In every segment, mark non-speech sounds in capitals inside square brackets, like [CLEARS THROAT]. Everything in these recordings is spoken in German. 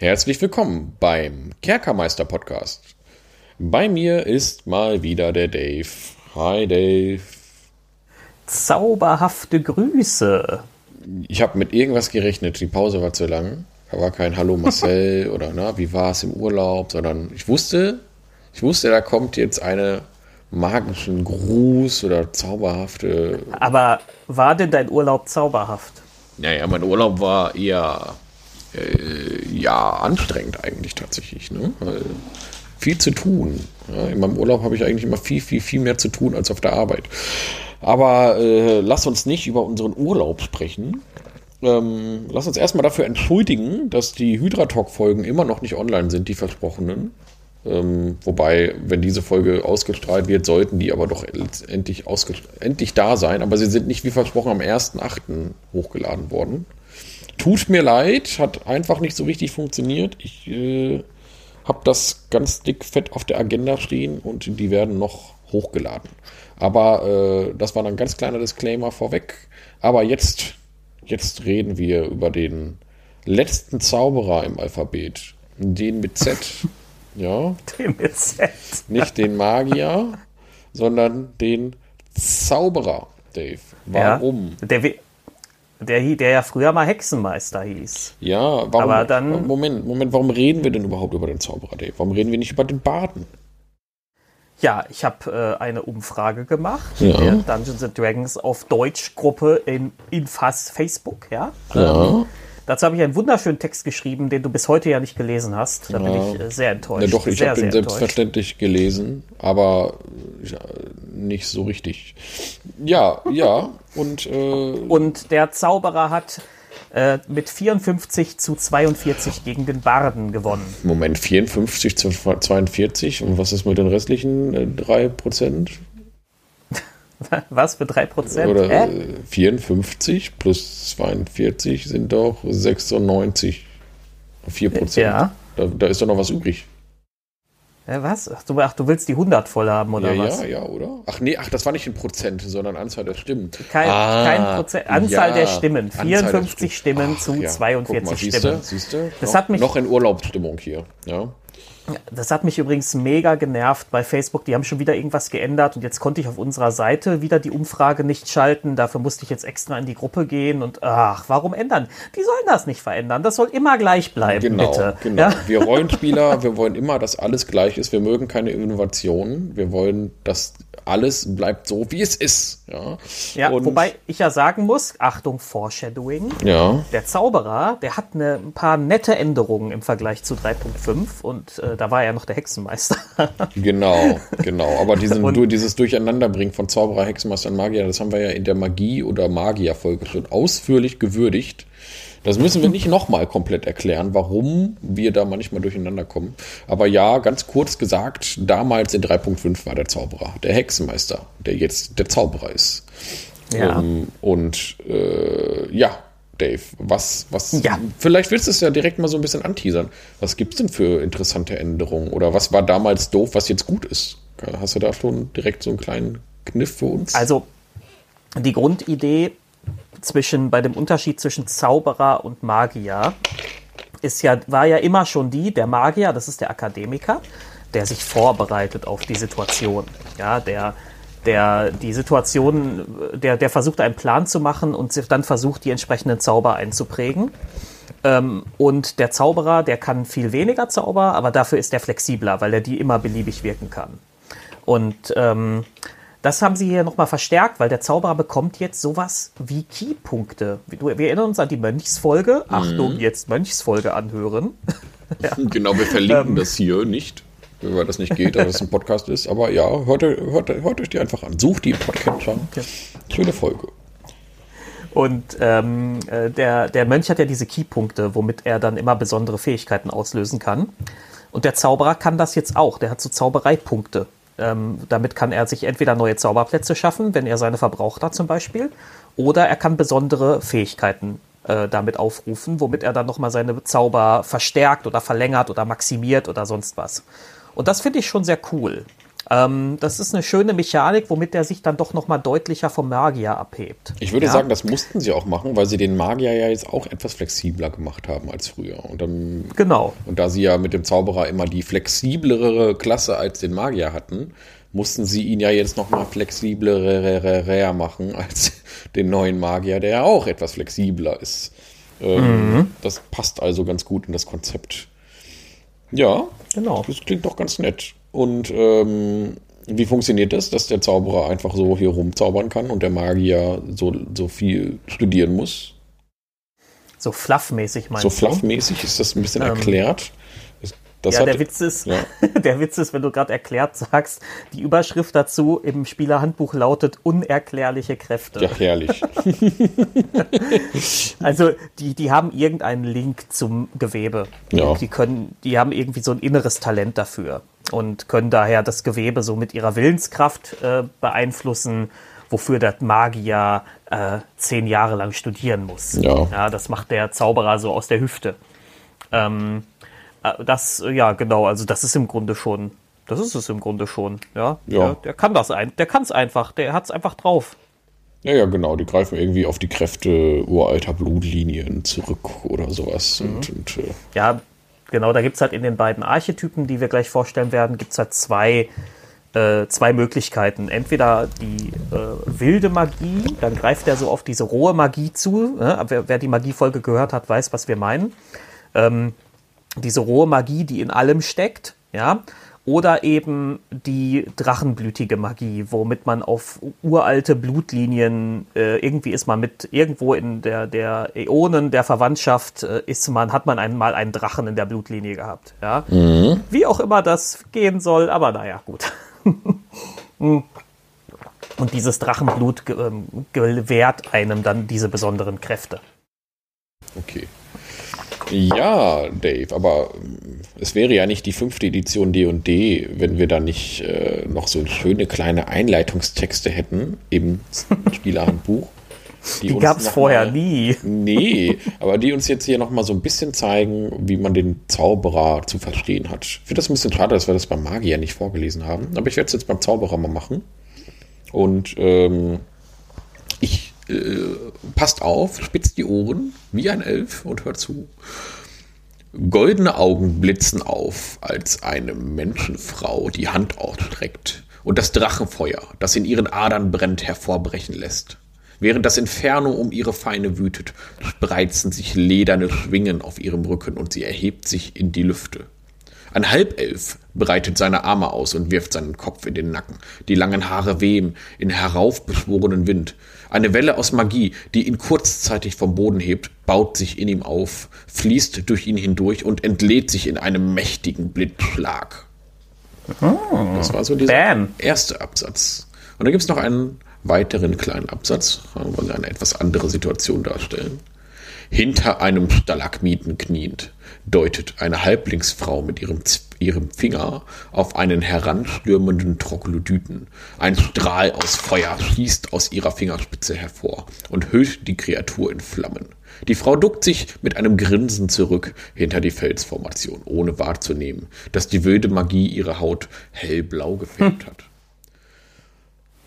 Herzlich willkommen beim Kerkermeister Podcast. Bei mir ist mal wieder der Dave. Hi Dave. Zauberhafte Grüße. Ich habe mit irgendwas gerechnet, die Pause war zu lang. Da war kein Hallo Marcel [LAUGHS] oder na, wie war es im Urlaub, sondern ich wusste, ich wusste, da kommt jetzt eine magischen Gruß oder zauberhafte. Aber war denn dein Urlaub zauberhaft? Naja, mein Urlaub war eher äh, ja anstrengend eigentlich tatsächlich. Ne? Weil viel zu tun. Ja, in meinem Urlaub habe ich eigentlich immer viel, viel, viel mehr zu tun als auf der Arbeit. Aber äh, lass uns nicht über unseren Urlaub sprechen. Ähm, lass uns erstmal dafür entschuldigen, dass die Hydra-Talk-Folgen immer noch nicht online sind, die versprochenen. Ähm, wobei, wenn diese Folge ausgestrahlt wird, sollten die aber doch endlich, endlich da sein. Aber sie sind nicht wie versprochen am 1.8. hochgeladen worden. Tut mir leid, hat einfach nicht so richtig funktioniert. Ich äh, habe das ganz dick fett auf der Agenda stehen und die werden noch hochgeladen. Aber äh, das war ein ganz kleiner Disclaimer vorweg. Aber jetzt, jetzt reden wir über den letzten Zauberer im Alphabet. Den mit Z. [LAUGHS] Ja. Den mit Z. Nicht den Magier, sondern den Zauberer, Dave. Warum? Ja, der, der, der ja früher mal Hexenmeister hieß. Ja, warum? Aber dann, Moment, Moment, warum reden wir denn überhaupt über den Zauberer, Dave? Warum reden wir nicht über den Baden? Ja, ich habe äh, eine Umfrage gemacht ja. der Dungeons and Dragons auf Deutsch Gruppe in, in Facebook, ja. ja. Ähm, Dazu habe ich einen wunderschönen Text geschrieben, den du bis heute ja nicht gelesen hast. Da ja. bin ich äh, sehr enttäuscht. Ja, doch, ich habe den selbstverständlich gelesen, aber ja, nicht so richtig. Ja, ja. Und, äh, und der Zauberer hat äh, mit 54 zu 42 gegen den Barden gewonnen. Moment, 54 zu 42? Und was ist mit den restlichen äh, 3%? [LAUGHS] Was für 3%? Oder äh? 54 plus 42 sind doch 96. 4%. Ja. Da, da ist doch noch was übrig. Ja, was? Ach du, ach, du willst die 100 voll haben, oder ja, was? Ja, ja, oder? Ach nee, ach, das war nicht in Prozent, sondern Anzahl der Stimmen. Kein, ah, kein Prozent, Anzahl ja, der Stimmen. 54 der Stimmen ach, zu ja. 42 mal, Stimmen. Siehst du? Das noch, hat mich noch in Urlaubsstimmung hier. Ja. Das hat mich übrigens mega genervt bei Facebook. Die haben schon wieder irgendwas geändert und jetzt konnte ich auf unserer Seite wieder die Umfrage nicht schalten. Dafür musste ich jetzt extra in die Gruppe gehen und ach, warum ändern? Die sollen das nicht verändern. Das soll immer gleich bleiben, genau, bitte. Genau. Ja? Wir Rollenspieler, [LAUGHS] wir wollen immer, dass alles gleich ist. Wir mögen keine Innovationen. Wir wollen, dass alles bleibt so, wie es ist. Ja, ja wobei ich ja sagen muss, Achtung, Foreshadowing. Ja. Der Zauberer, der hat eine, ein paar nette Änderungen im Vergleich zu 3.5 und äh, da war er noch der Hexenmeister. [LAUGHS] genau, genau. Aber diesen, und, dieses Durcheinanderbringen von Zauberer, Hexenmeister und Magier, das haben wir ja in der Magie- oder Magier-Folge schon ausführlich gewürdigt. Das müssen wir nicht [LAUGHS] nochmal komplett erklären, warum wir da manchmal durcheinander kommen. Aber ja, ganz kurz gesagt, damals in 3.5 war der Zauberer, der Hexenmeister, der jetzt der Zauberer ist. Ja. Um, ähm, und äh, ja, Dave, was, was, ja. vielleicht willst du es ja direkt mal so ein bisschen anteasern. Was gibt es denn für interessante Änderungen? Oder was war damals doof, was jetzt gut ist? Hast du da schon direkt so einen kleinen Kniff für uns? Also, die Grundidee zwischen, bei dem Unterschied zwischen Zauberer und Magier ist ja, war ja immer schon die, der Magier, das ist der Akademiker, der sich vorbereitet auf die Situation. Ja, der, der die Situation, der, der versucht einen Plan zu machen und dann versucht, die entsprechenden Zauber einzuprägen. Ähm, und der Zauberer, der kann viel weniger Zauber, aber dafür ist er flexibler, weil er die immer beliebig wirken kann. Und ähm, das haben sie hier nochmal verstärkt, weil der Zauberer bekommt jetzt sowas wie Keypunkte. Wir, wir erinnern uns an die Mönchsfolge. Mhm. Achtung, jetzt Mönchsfolge anhören. [LAUGHS] ja. Genau, wir verlinken ähm. das hier nicht, weil das nicht geht, weil es ein Podcast ist. Aber ja, hört, hört, hört euch die einfach an. Sucht die Podcatcher. Ja. Schöne Folge. Und ähm, äh, der, der Mönch hat ja diese Keypunkte, womit er dann immer besondere Fähigkeiten auslösen kann. Und der Zauberer kann das jetzt auch. Der hat so Zaubereipunkte. Ähm, damit kann er sich entweder neue Zauberplätze schaffen, wenn er seine verbraucht hat zum Beispiel, oder er kann besondere Fähigkeiten äh, damit aufrufen, womit er dann nochmal seine Zauber verstärkt oder verlängert oder maximiert oder sonst was. Und das finde ich schon sehr cool. Ähm, das ist eine schöne Mechanik, womit er sich dann doch nochmal deutlicher vom Magier abhebt. Ich würde Ja. sagen, das mussten sie auch machen, weil sie den Magier ja jetzt auch etwas flexibler gemacht haben als früher. Und, dann, Genau. und da sie ja mit dem Zauberer immer die flexiblere Klasse als den Magier hatten, mussten sie ihn ja jetzt nochmal flexibler machen als [LAUGHS] den neuen Magier, der ja auch etwas flexibler ist. Ähm, Das passt also ganz gut in das Konzept. Ja, Genau. das klingt doch ganz nett. Und ähm, wie funktioniert das, dass der Zauberer einfach so hier rumzaubern kann und der Magier so, so viel studieren muss? So fluffmäßig meinst So du? fluffmäßig ist das ein bisschen Ähm, erklärt. Das, Ja, hat, der Witz ist, Ja. [LAUGHS] der Witz ist, wenn du gerade erklärt sagst, die Überschrift dazu im Spielerhandbuch lautet unerklärliche Kräfte. ja herrlich. [LAUGHS] Also die, die haben irgendeinen Link zum Gewebe. Ja. Die können, die haben irgendwie so ein inneres Talent dafür und können daher das Gewebe so mit ihrer Willenskraft äh, beeinflussen, wofür der Magier äh, zehn Jahre lang studieren muss. Ja. ja, das macht der Zauberer so aus der Hüfte. Ähm, äh, das, äh, ja, genau, also das ist im Grunde schon, das ist es im Grunde schon, ja. Ja. Der, der kann das ein, der kann es einfach, der hat es einfach drauf. Ja, ja, genau. Die greifen irgendwie auf die Kräfte uralter Blutlinien zurück oder sowas. Mhm. Und, und äh, Ja, genau, da gibt es halt in den beiden Archetypen, die wir gleich vorstellen werden, gibt es halt zwei, äh, zwei Möglichkeiten. Entweder die äh, wilde Magie, dann greift er so auf diese rohe Magie zu. Ne? Wer, wer die Magiefolge gehört hat, weiß, was wir meinen. Ähm, diese rohe Magie, die in allem steckt, ja. Oder eben die drachenblütige Magie, womit man auf uralte Blutlinien, äh, irgendwie ist man mit irgendwo in der, der Äonen der Verwandtschaft, äh, ist man, hat man einmal einen Drachen in der Blutlinie gehabt. Ja? Wie auch immer das gehen soll, aber naja, gut. [LAUGHS] Und dieses Drachenblut ähm, gewährt einem dann diese besonderen Kräfte. Okay. Ja, Dave, aber ähm, es wäre ja nicht die fünfte Edition D&D, wenn wir da nicht äh, noch so schöne kleine Einleitungstexte hätten im Spielerhandbuch. Die uns gab es vorher mal- nie. Nee, [LAUGHS] aber die uns jetzt hier noch mal so ein bisschen zeigen, wie man den Zauberer zu verstehen hat. Ich finde das ein bisschen schade, dass wir das beim Magier nicht vorgelesen haben, aber ich werde es jetzt beim Zauberer mal machen. Und ähm, ich äh, passt auf, spitzt die Ohren wie ein Elf und hört zu. Goldene Augen blitzen auf, als eine Menschenfrau die Hand ausstreckt und das Drachenfeuer, das in ihren Adern brennt, hervorbrechen lässt. Während das Inferno um ihre Feinde wütet, spreizen sich lederne Schwingen auf ihrem Rücken und sie erhebt sich in die Lüfte. Ein Halbelf breitet seine Arme aus und wirft seinen Kopf in den Nacken. Die langen Haare wehen in heraufbeschworenen Wind. Eine Welle aus Magie, die ihn kurzzeitig vom Boden hebt, baut sich in ihm auf, fließt durch ihn hindurch und entlädt sich in einem mächtigen Blitzschlag. Das war so dieser Bam. erste Absatz. Und dann gibt es noch einen weiteren kleinen Absatz, wo sie eine etwas andere Situation darstellen. Hinter einem Stalagmiten kniend, deutet eine Halblingsfrau mit ihrem, ihrem Finger auf einen heranstürmenden Troglodyten. Ein Strahl aus Feuer schießt aus ihrer Fingerspitze hervor und hüllt die Kreatur in Flammen. Die Frau duckt sich mit einem Grinsen zurück hinter die Felsformation, ohne wahrzunehmen, dass die wilde Magie ihre Haut hellblau gefärbt hat.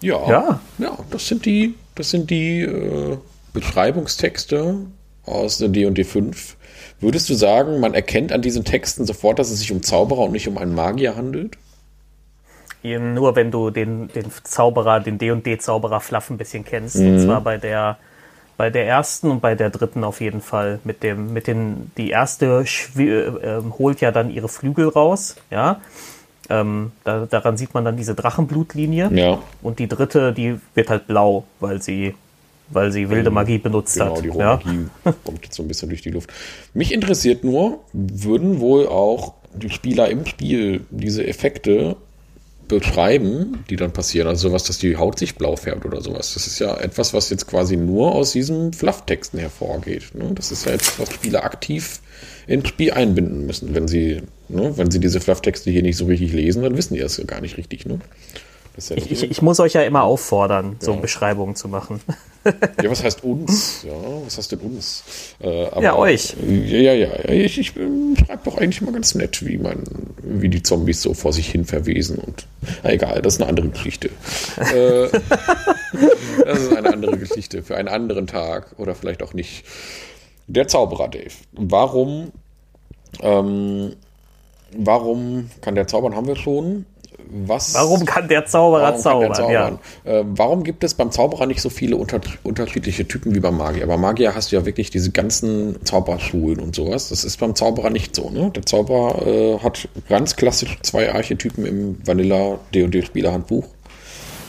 Ja, Ja. ja, das sind die, das sind die äh, Beschreibungstexte aus der D&D 5. Würdest du sagen, man erkennt an diesen Texten sofort, dass es sich um Zauberer und nicht um einen Magier handelt? Nur wenn du den, den Zauberer, den D&D-Zauberer Fluff ein bisschen kennst. Mhm. Und zwar bei der, bei der ersten und bei der dritten auf jeden Fall. Mit dem, mit den, die erste äh, holt ja dann ihre Flügel raus, ja. Ähm, da, daran sieht man dann diese Drachenblutlinie. Ja, Und die dritte, die wird halt blau, weil sie, weil sie wilde Magie benutzt genau, hat. die rohe ja? Magie kommt jetzt so ein bisschen durch die Luft. Mich interessiert nur, würden wohl auch die Spieler im Spiel diese Effekte beschreiben, die dann passieren, also sowas, dass die Haut sich blau färbt oder sowas. Das ist ja etwas, was jetzt quasi nur aus diesen Flufftexten hervorgeht. Ne? Das ist ja etwas, was Spieler aktiv ins Spiel einbinden müssen. Wenn sie, ne, wenn sie diese Flufftexte hier nicht so richtig lesen, dann wissen die das ja gar nicht richtig. Ne? Ja, Ich, ich, ich muss euch ja immer auffordern, so Ja. Beschreibungen zu machen. ja, was heißt uns? [LAUGHS] Ja, was heißt denn uns? Äh, aber, Ja, euch. Ja, ja, ja. Ich, ich ähm, schreibe doch eigentlich mal ganz nett, wie mein wie die Zombies so vor sich hin verwesen und na egal, das ist eine andere Geschichte. äh, [LAUGHS] das ist eine andere Geschichte für einen anderen Tag oder vielleicht auch nicht. Der Zauberer, Dave. Warum, ähm, warum kann der zaubern, haben wir schon. Was, Warum kann der Zauberer warum kann der zaubern? Ja. zaubern? Äh, warum gibt es beim Zauberer nicht so viele unter, unterschiedliche Typen wie beim Magier? Beim Magier hast du ja wirklich diese ganzen Zauberschulen und sowas. Das ist beim Zauberer nicht so. Ne? Der Zauberer äh, hat ganz klassisch zwei Archetypen im Vanilla D&D Spielerhandbuch.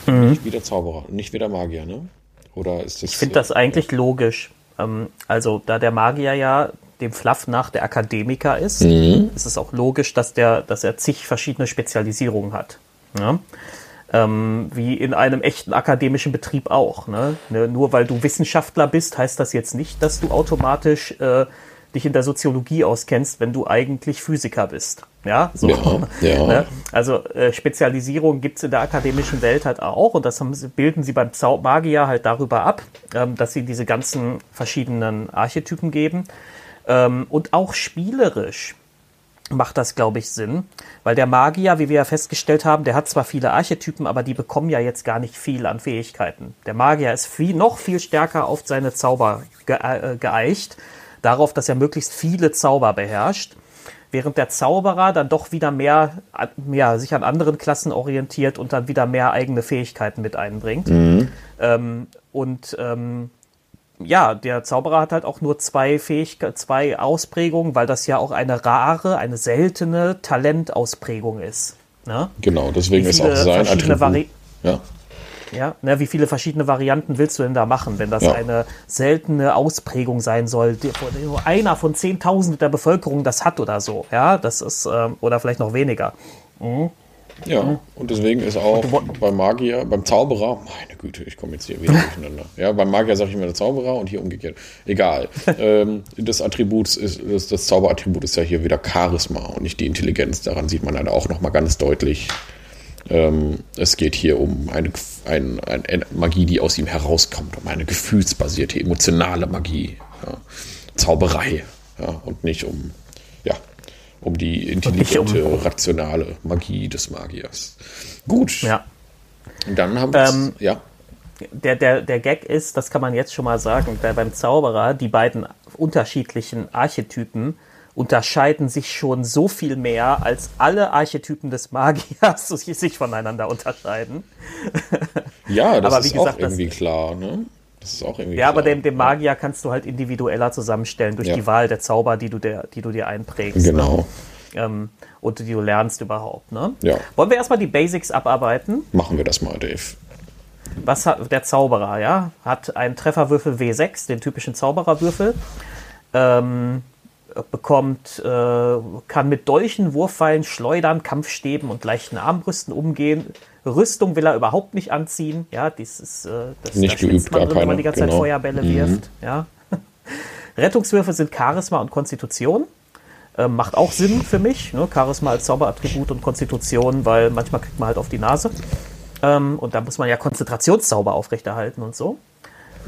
Mhm. Nicht wie der Zauberer, nicht wie der Magier. Ne? Oder ist das? Ich finde das eigentlich logisch. Ähm, also, da der Magier ja dem Fluff nach der Akademiker ist, Mhm. ist es auch logisch, dass, der, dass er zig verschiedene Spezialisierungen hat. Ja? Ähm, wie in einem echten akademischen Betrieb auch. Ne? Ne, nur weil du Wissenschaftler bist, heißt das jetzt nicht, dass du automatisch äh, dich in der Soziologie auskennst, wenn du eigentlich Physiker bist. Ja, so. Ja, ja. [LAUGHS] Ne? Also äh, Spezialisierung gibt es in der akademischen Welt halt auch und das haben, bilden sie beim Magier halt darüber ab, ähm, dass sie diese ganzen verschiedenen Archetypen geben. Ähm, und auch spielerisch macht das, glaube ich, Sinn, weil der Magier, wie wir ja festgestellt haben, der hat zwar viele Archetypen, aber die bekommen ja jetzt gar nicht viel an Fähigkeiten. Der Magier ist viel, noch viel stärker auf seine Zauber ge äh, geeicht, darauf, dass er möglichst viele Zauber beherrscht, während der Zauberer dann doch wieder mehr, an- mehr sich an anderen Klassen orientiert und dann wieder mehr eigene Fähigkeiten mit einbringt. Ähm, und ähm, ja, der Zauberer hat halt auch nur zwei Fähigkeiten, zwei Ausprägungen, weil das ja auch eine rare, eine seltene Talentausprägung ist. Ne? Genau, deswegen ist auch sein verschiedene Attribut. Ja, Ja, ne, wie viele verschiedene Varianten willst du denn da machen, wenn das Ja. eine seltene Ausprägung sein soll, die, nur einer von 10.000 der Bevölkerung das hat oder so, ja, das ist, ähm, oder vielleicht noch weniger. Ja. Und deswegen ist auch beim Magier, beim Zauberer, meine Güte, ich komme jetzt hier wieder durcheinander. Ja, beim Magier sage ich immer der Zauberer und hier umgekehrt. Egal. ähm, das Attribut ist, das, das Zauberattribut ist ja hier wieder Charisma und nicht die Intelligenz. Daran sieht man dann auch nochmal ganz deutlich. Ähm, es geht hier um eine, ein, ein, Magie, die aus ihm herauskommt, um eine gefühlsbasierte, emotionale Magie. Ja. Zauberei. Ja, und nicht um, ja, um die intelligente, um- rationale Magie des Magiers. Gut, Ja. dann haben wir Ähm, ja. Der, der, der Gag ist, das kann man jetzt schon mal sagen, da beim Zauberer die beiden unterschiedlichen Archetypen unterscheiden sich schon so viel mehr, als alle Archetypen des Magiers [LAUGHS] sich voneinander unterscheiden. Ja, das aber ist wie gesagt, auch das- irgendwie klar, ne? Das ist auch irgendwie Ja, aber klar. den, den Magier kannst du halt individueller zusammenstellen durch Ja. die Wahl der Zauber, die du, der, die du dir einprägst. Genau. Ne? Ähm, und die du lernst überhaupt. Ne? Ja. Wollen wir erstmal die Basics abarbeiten? Machen wir das mal, Dave. Was hat der Zauberer, ja? Hat einen Trefferwürfel W6, den typischen Zaubererwürfel. Ähm, bekommt, äh, kann mit Dolchen, Wurfpfeilen, Schleudern, Kampfstäben und leichten Armbrüsten umgehen. Rüstung will er überhaupt nicht anziehen. Ja, dies ist, äh, das Nicht da geübt, man drin, wenn man die ganze Zeit genau. Feuerbälle wirft. Ja. [LAUGHS] Rettungswürfe sind Charisma und Konstitution. Ähm, macht auch Sinn für mich. Ne? Charisma als Zauberattribut und Konstitution, weil manchmal kriegt man halt auf die Nase. Ähm, und da muss man ja Konzentrationszauber aufrechterhalten und so.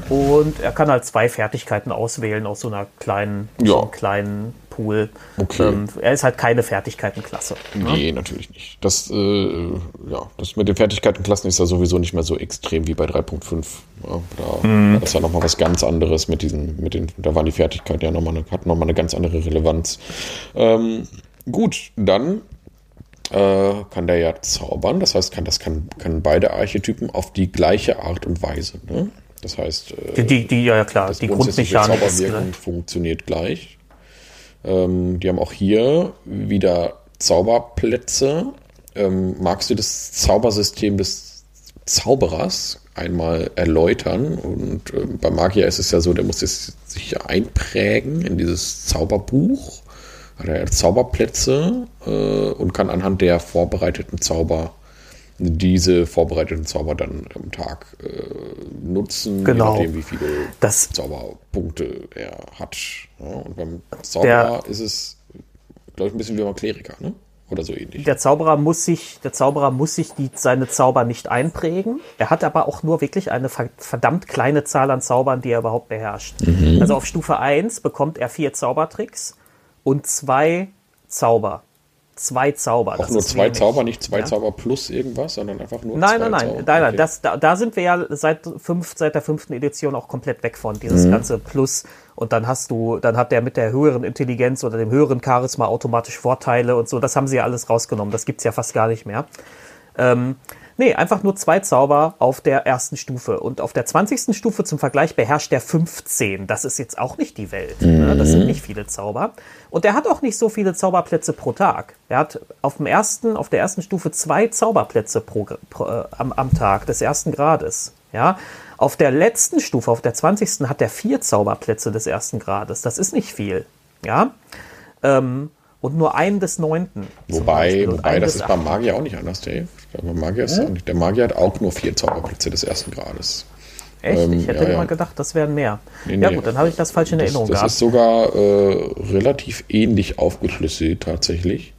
Und er kann halt zwei Fertigkeiten auswählen aus so einer kleinen, Ja. so kleinen Pool. Okay. Ähm, er ist halt keine Fertigkeitenklasse. Nee, natürlich nicht. Das, äh, ja, das mit den Fertigkeitenklassen ist ja sowieso nicht mehr so extrem wie bei 3.5. Ja, da Mhm. das ja nochmal was ganz anderes mit diesen, mit den, da waren die Fertigkeiten ja nochmal eine, hatten nochmal eine ganz andere Relevanz. Ähm, gut, dann äh, kann der ja zaubern. Das heißt, kann, das kann, kann beide Archetypen auf die gleiche Art und Weise. Ne? Das heißt, äh, Die, die, ja klar, die Grundmechanik ist Zauberwirkung funktioniert gleich. Ähm, die haben auch hier wieder Zauberplätze. Ähm, magst du das Zaubersystem des Zauberers einmal erläutern? Und ähm, bei Magier ist es ja so, der muss es sich einprägen in dieses Zauberbuch. Hat er Zauberplätze äh, und kann anhand der vorbereiteten Zauber diese vorbereiteten Zauber dann am Tag äh, nutzen, Genau. je nachdem, wie viele Das- Zauberpunkte er hat. Ja, und beim Zauberer ist es, glaube ich, ein bisschen wie beim Kleriker, ne? Oder so ähnlich. Der Zauberer muss sich, der Zauberer muss sich die, seine Zauber nicht einprägen. Er hat aber auch nur wirklich eine ver- verdammt kleine Zahl an Zaubern, die er überhaupt beherrscht. Also auf Stufe 1 bekommt er vier Zaubertricks und zwei Zauber. Zwei Zauber. Auch nur zwei wenig. Zauber, nicht zwei ja. Zauber plus irgendwas, sondern einfach nur nein, zwei nein, nein, Zauber. Nein, nein, okay. da, da sind wir ja seit, fünf, seit der fünften Edition auch komplett weg von, dieses mhm. ganze Plus. Und dann hast du, dann hat der mit der höheren Intelligenz oder dem höheren Charisma automatisch Vorteile und so. Das haben sie ja alles rausgenommen. Das gibt's ja fast gar nicht mehr. Ähm, Nee, einfach nur zwei Zauber auf der ersten Stufe. Und auf der 20. Stufe zum Vergleich beherrscht der 15. Das ist jetzt auch nicht die Welt. Mhm. Ne? Das sind nicht viele Zauber. Und er hat auch nicht so viele Zauberplätze pro Tag. Er hat auf dem ersten, auf der ersten Stufe zwei Zauberplätze pro, pro äh, am, am Tag des ersten Grades. Ja, auf der letzten Stufe, auf der 20. hat er vier Zauberplätze des ersten Grades. Das ist nicht viel. Ja, ähm, und nur einen des neunten. Wobei, wobei das ist beim Magier auch nicht anders, Dave. Der Magier, ist hm? der Magier hat auch nur vier Zauberplätze des ersten Grades. Echt? Ähm, ich hätte ja, immer ja. gedacht, das wären mehr. Nee, ja nee, gut, dann habe ich das falsch in Erinnerung das, das gehabt. Das ist sogar äh, relativ ähnlich aufgeschlüsselt tatsächlich.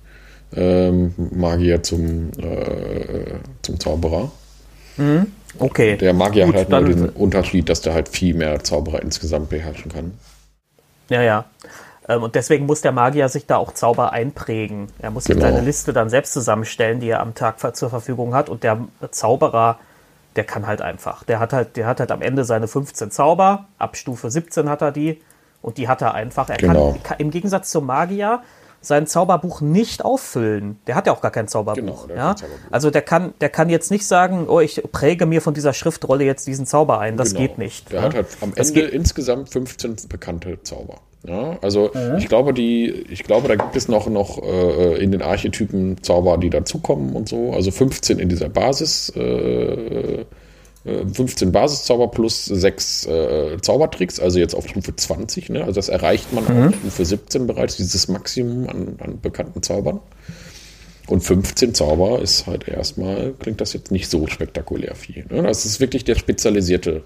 Ähm, Magier zum, äh, zum Zauberer. Mhm. Okay. Der Magier gut, hat halt nur den Unterschied, dass der halt viel mehr Zauberer insgesamt beherrschen kann. Ja, ja. Ähm, und deswegen muss der Magier sich da auch Zauber einprägen. Er muss genau. seine Liste dann selbst zusammenstellen, die er am Tag zur Verfügung hat. Und der Zauberer, der kann halt einfach. Der hat halt, der hat halt am Ende seine 15 Zauber. Ab Stufe 17 hat er die. Und die hat er einfach. Er genau. kann, im Gegensatz zum Magier sein Zauberbuch nicht auffüllen. Der hat ja auch gar kein Zauberbuch. Genau, ja? Zauberbuch. Also der kann, der kann jetzt nicht sagen, oh, ich präge mir von dieser Schriftrolle jetzt diesen Zauber ein. Das genau. geht nicht. Der ja? hat halt am das Ende insgesamt 15 bekannte Zauber. Ja, also mhm. ich glaube, die, ich glaube, da gibt es noch, noch äh, in den Archetypen Zauber, die dazukommen und so. Also 15 in dieser Basis, äh, 15 äh, Basiszauber plus 6 äh, Zaubertricks, also jetzt auf Stufe 20. Ne? Also das erreicht man mhm. auf Stufe 17 bereits, dieses Maximum an, an bekannten Zaubern. Und 15 Zauber ist halt erstmal, klingt das jetzt nicht so spektakulär viel. Ne? Das ist wirklich der spezialisierte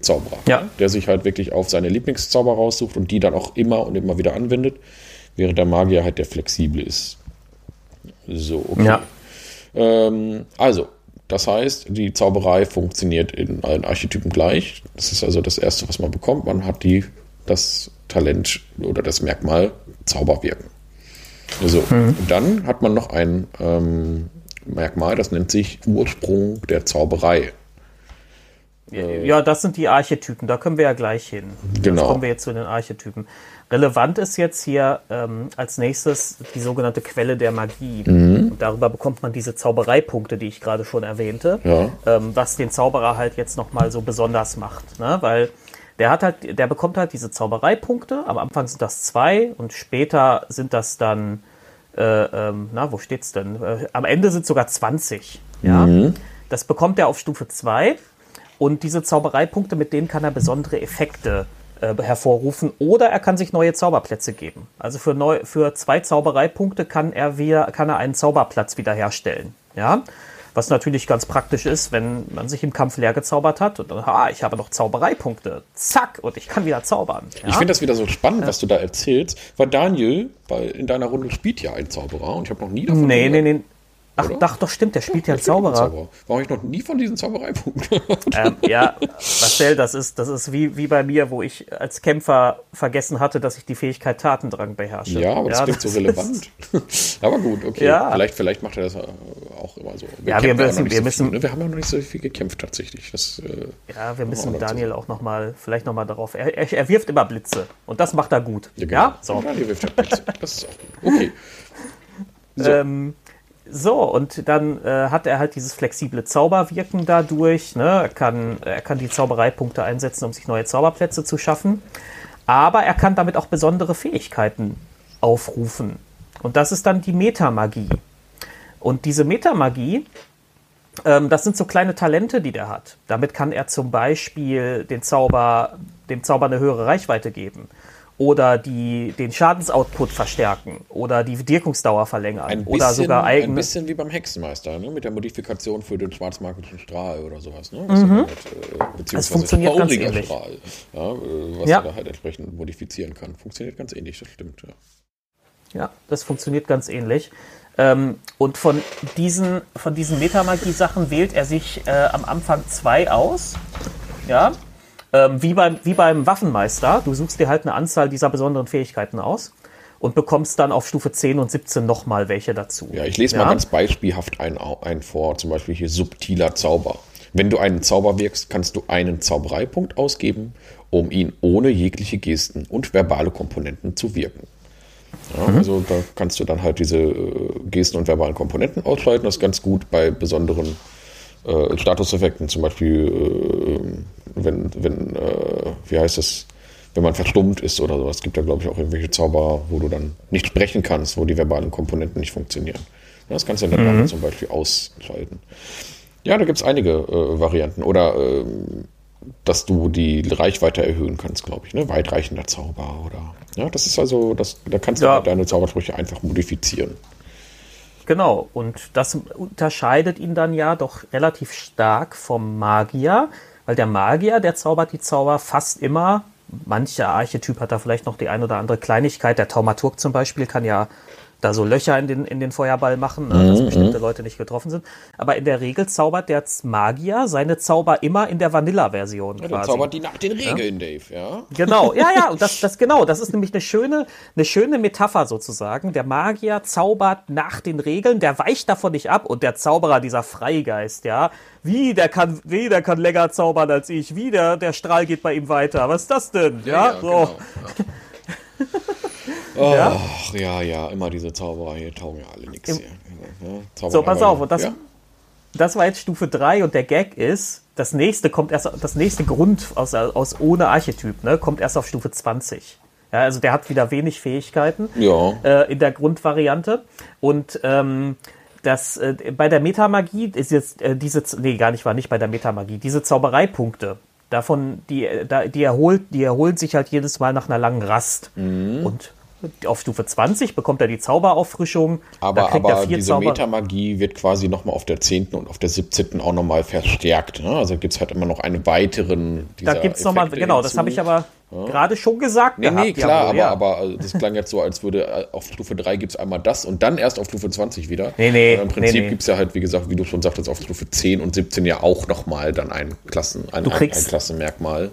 Zauberer, ja. der sich halt wirklich auf seine Lieblingszauber raussucht und die dann auch immer und immer wieder anwendet, während der Magier halt der flexible ist. So, okay. Ja. Ähm, also, das heißt, die Zauberei funktioniert in allen Archetypen gleich. Das ist also das Erste, was man bekommt. Man hat die, das Talent oder das Merkmal Zauberwirken. So, mhm. dann hat man noch ein ähm, Merkmal, das nennt sich Ursprung der Zauberei. Ja, das sind die Archetypen, da können wir ja gleich hin. Genau. Jetzt kommen wir jetzt zu den Archetypen. Relevant ist jetzt hier ähm, als nächstes die sogenannte Quelle der Magie. Mhm. Und darüber bekommt man diese Zaubereipunkte, die ich gerade schon erwähnte, ja. ähm, was den Zauberer halt jetzt nochmal so besonders macht. Ne? Weil der hat halt, der bekommt halt diese Zaubereipunkte. Am Anfang sind das zwei und später sind das dann, äh, ähm, na, wo steht's denn? Äh, am Ende sind sogar 20. Ja. Mhm. Das bekommt er auf Stufe 2 und diese Zaubereipunkte, mit denen kann er besondere Effekte äh, hervorrufen oder er kann sich neue Zauberplätze geben. Also für, neu, für zwei Zaubereipunkte kann er, wieder, kann er einen Zauberplatz wiederherstellen. Ja? Was natürlich ganz praktisch ist, wenn man sich im Kampf leer gezaubert hat und dann, ah, ich habe noch Zaubereipunkte. Zack, und ich kann wieder zaubern. Ja? Ich finde das wieder so spannend, was du da erzählst, weil Daniel bei, in deiner Runde spielt ja ein Zauberer und ich habe noch nie davon Nee, gehört. nee, nee. Ach, ach, doch, stimmt, der spielt ja, ja einen Zauberer. Zauberer. Warum ich noch nie von diesen Zaubereipunkten ähm, Ja, [LAUGHS] Marcel, das ist, das ist wie, wie bei mir, wo ich als Kämpfer vergessen hatte, dass ich die Fähigkeit Tatendrang beherrsche. Ja, aber das ja, klingt so relevant. [LAUGHS] aber gut, okay. Ja. Vielleicht, vielleicht macht er das auch immer so. Wir ja, wir müssen, wir, so müssen viel, ne? wir haben ja noch nicht so viel gekämpft tatsächlich. Das, äh, ja, wir müssen auch Daniel auch noch mal, vielleicht noch mal darauf. Er, er, er, wirft immer Blitze und das macht er gut. Ja, genau. ja? so. Daniel wirft Blitze. Das ist auch gut. Okay. [LAUGHS] So. Ähm, so, und dann äh, hat er halt dieses flexible Zauberwirken dadurch. Ne? Er, kann, er kann die Zaubereipunkte einsetzen, um sich neue Zauberplätze zu schaffen. Aber er kann damit auch besondere Fähigkeiten aufrufen. Und das ist dann die Metamagie. Und diese Metamagie, ähm, das sind so kleine Talente, die der hat. Damit kann er zum Beispiel den Zauber, dem Zauber eine höhere Reichweite geben oder die, den Schadensoutput verstärken oder die Wirkungsdauer verlängern ein oder bisschen, sogar eigene. Ein bisschen wie beim Hexenmeister, ne? mit der Modifikation für den schwarzmarkischen Strahl oder sowas. Ne? Mhm. Halt, äh, beziehungsweise es funktioniert ganz ähnlich. Strahl, ja, äh, was ja. er da halt entsprechend modifizieren kann. Funktioniert ganz ähnlich, das stimmt. Ja, ja das funktioniert ganz ähnlich. Ähm, und von diesen, von diesen Metamagie-Sachen wählt er sich äh, am Anfang zwei aus. Ja, ähm, wie, beim, wie beim Waffenmeister, du suchst dir halt eine Anzahl dieser besonderen Fähigkeiten aus. und bekommst dann auf Stufe 10 und 17 nochmal welche dazu. Ja, ich lese mal ganz beispielhaft einen, einen vor, zum Beispiel hier subtiler Zauber. Wenn du einen Zauber wirkst, kannst du einen Zaubereipunkt ausgeben, um ihn ohne jegliche Gesten und verbale Komponenten zu wirken. Ja, mhm. Also da kannst du dann halt diese äh, Gesten und verbalen Komponenten ausschalten. Das ist ganz gut bei besonderen äh, Statuseffekten, zum Beispiel, äh, wenn, wenn äh, wie heißt es, wenn man verstummt ist oder sowas. Es gibt ja, glaube ich, auch irgendwelche Zauber, wo du dann nicht sprechen kannst, wo die verbalen Komponenten nicht funktionieren. Ja, das kannst du dann mhm. zum Beispiel ausschalten. Ja, da gibt es einige äh, Varianten. Oder ähm, dass du die Reichweite erhöhen kannst, glaube ich. Ne? Weitreichender Zauber oder. Ja, das ist also, das, da kannst du ja. deine Zaubersprüche einfach modifizieren. Genau, und das unterscheidet ihn dann ja doch relativ stark vom Magier, weil der Magier, der zaubert die Zauber fast immer. Mancher Archetyp hat da vielleicht noch die ein oder andere Kleinigkeit. Der Taumaturg zum Beispiel kann ja da so Löcher in den, in den Feuerball machen, ne, dass mhm, bestimmte mhm. Leute nicht getroffen sind. Aber in der Regel zaubert der Magier seine Zauber immer in der Vanilla-Version. Ja, der zaubert die nach den Regeln, ja? Dave, ja. Genau, ja, ja, und das, [LAUGHS] das genau, das ist nämlich eine schöne, eine schöne Metapher sozusagen. Der Magier zaubert nach den Regeln, der weicht davon nicht ab und der Zauberer, dieser Freigeist, ja, wie, der kann, wie, der kann länger zaubern als ich, wie, der, der Strahl geht bei ihm weiter. Was ist das denn? Ja, ja, ja so. Genau, [LAUGHS] ja. Ach, ja, ja, immer diese Zauberer hier taugen ja alle nichts hier. Ja, so, pass auf, und das, ja? das war jetzt Stufe 3 und der Gag ist, das nächste kommt erst, das nächste Grund aus, aus ohne Archetyp, ne, kommt erst auf Stufe 20. Ja, also der hat wieder wenig Fähigkeiten ja. äh, in der Grundvariante. Und ähm, das äh, bei der Metamagie ist jetzt äh, diese, nee, gar nicht, war nicht bei der Metamagie, diese Zaubereipunkte, davon, die, äh, die, erholt, die erholen sich halt jedes Mal nach einer langen Rast. Mhm. Und auf Stufe 20 bekommt er die Zauberauffrischung. Aber, aber diese Zauber Metamagie wird quasi nochmal auf der 10. und auf der 17. auch nochmal verstärkt. Ne? Also gibt es halt immer noch einen weiteren. Da gibt es nochmal, genau, das habe ich aber ja. gerade schon gesagt. Nee, gehabt, nee, klar, aber, ja. aber also das klang jetzt so, als würde äh, auf Stufe 3 gibt es einmal das und dann erst auf Stufe 20 wieder. Nee, nee. Und Im Prinzip nee, nee. gibt es ja halt, wie gesagt, wie du schon sagtest, auf Stufe 10 und 17 ja auch nochmal dann ein, Klassen, ein, ein, ein Klassenmerkmal.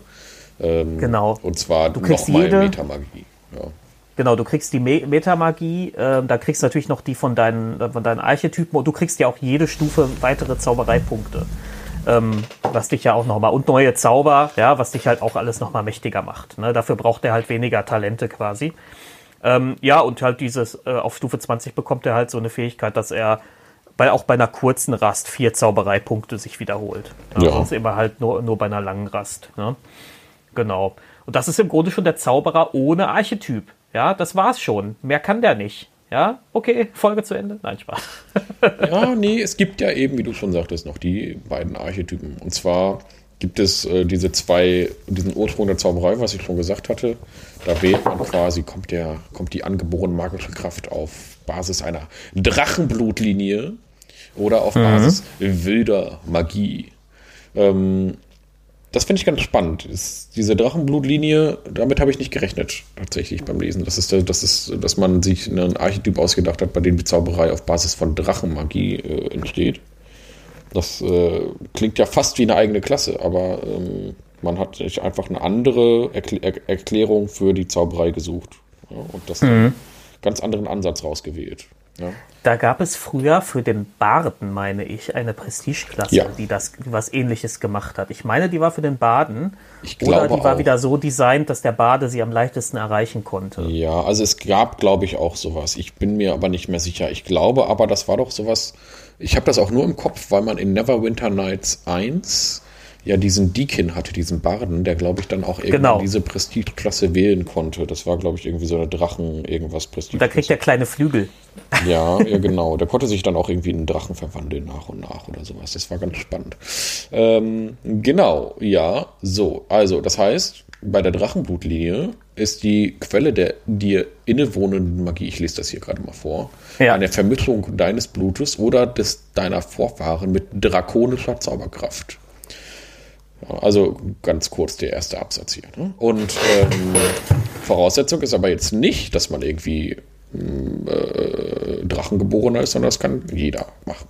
Ähm, genau. Und zwar nochmal Metamagie. Ja. Genau, du kriegst die Me Metamagie, äh, da kriegst du natürlich noch die von deinen, von deinen Archetypen und du kriegst ja auch jede Stufe weitere Zaubereipunkte. Ähm, was dich ja auch nochmal, und neue Zauber, ja, was dich halt auch alles nochmal mächtiger macht. Ne? Dafür braucht er halt weniger Talente quasi. Ähm, ja, und halt dieses, äh, auf Stufe 20 bekommt er halt so eine Fähigkeit, dass er bei, auch bei einer kurzen Rast vier Zaubereipunkte sich wiederholt. Ja. ja. Sonst immer halt nur, nur bei einer langen Rast. Ne? Genau. Und das ist im Grunde schon der Zauberer ohne Archetyp. Ja, das war's schon. Mehr kann der nicht. Ja, okay, Folge zu Ende. Nein, Spaß. [LAUGHS] ja, nee, es gibt ja eben, wie du schon sagtest, noch die beiden Archetypen. Und zwar gibt es äh, diese zwei, diesen Ursprung der Zauberei, was ich schon gesagt hatte. Da wählt man quasi, kommt, der, kommt die angeborene magische Kraft auf Basis einer Drachenblutlinie oder auf mhm. Basis wilder Magie. Ähm, das finde ich ganz spannend. Ist diese Drachenblutlinie, damit habe ich nicht gerechnet, tatsächlich beim Lesen. Das ist, das ist, dass man sich einen Archetyp ausgedacht hat, bei dem die Zauberei auf Basis von Drachenmagie äh, entsteht. Das äh, klingt ja fast wie eine eigene Klasse, aber ähm, man hat sich einfach eine andere Erkl er Erklärung für die Zauberei gesucht. Ja, und das mhm. ganz anderen Ansatz rausgewählt. Ja. Da gab es früher für den Baden, meine ich, eine Prestigeklasse, ja. die das was ähnliches gemacht hat. Ich meine, die war für den Baden. Ich glaube oder die war auch. wieder so designt, dass der Bade sie am leichtesten erreichen konnte. Ja, also es gab, glaube ich, auch sowas. Ich bin mir aber nicht mehr sicher. Ich glaube aber, das war doch sowas. Ich habe das auch nur im Kopf, weil man in Neverwinter Nights 1 ja diesen Deakin hatte, diesen Barden, der glaube ich dann auch irgendwie genau. diese Prestigeklasse wählen konnte. Das war glaube ich irgendwie so eine Drachen irgendwas Prestige. Da kriegt der kleine Flügel. Ja, ja genau. Der konnte sich dann auch irgendwie in einen Drachen verwandeln nach und nach oder sowas. Das war ganz spannend. Ähm, genau, ja, so. Also das heißt, bei der Drachenblutlinie ist die Quelle der dir innewohnenden Magie, ich lese das hier gerade mal vor, ja. eine Vermittlung deines Blutes oder des deiner Vorfahren mit drakonischer Zauberkraft. Also ganz kurz der erste Absatz hier. Ne? Und ähm, Voraussetzung ist aber jetzt nicht, dass man irgendwie mm, äh, Drachengeborener ist, sondern das kann jeder machen.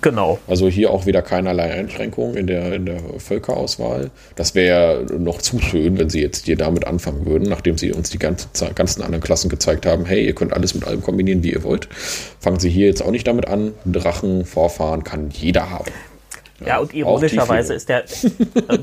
Genau. Also hier auch wieder keinerlei Einschränkungen in der, in der Völkerauswahl. Das wäre noch zu schön, wenn sie jetzt hier damit anfangen würden, nachdem sie uns die ganze, ganzen anderen Klassen gezeigt haben, hey, ihr könnt alles mit allem kombinieren, wie ihr wollt. Fangen sie hier jetzt auch nicht damit an. Drachen, Vorfahren kann jeder haben. Ja, und ironischerweise ist der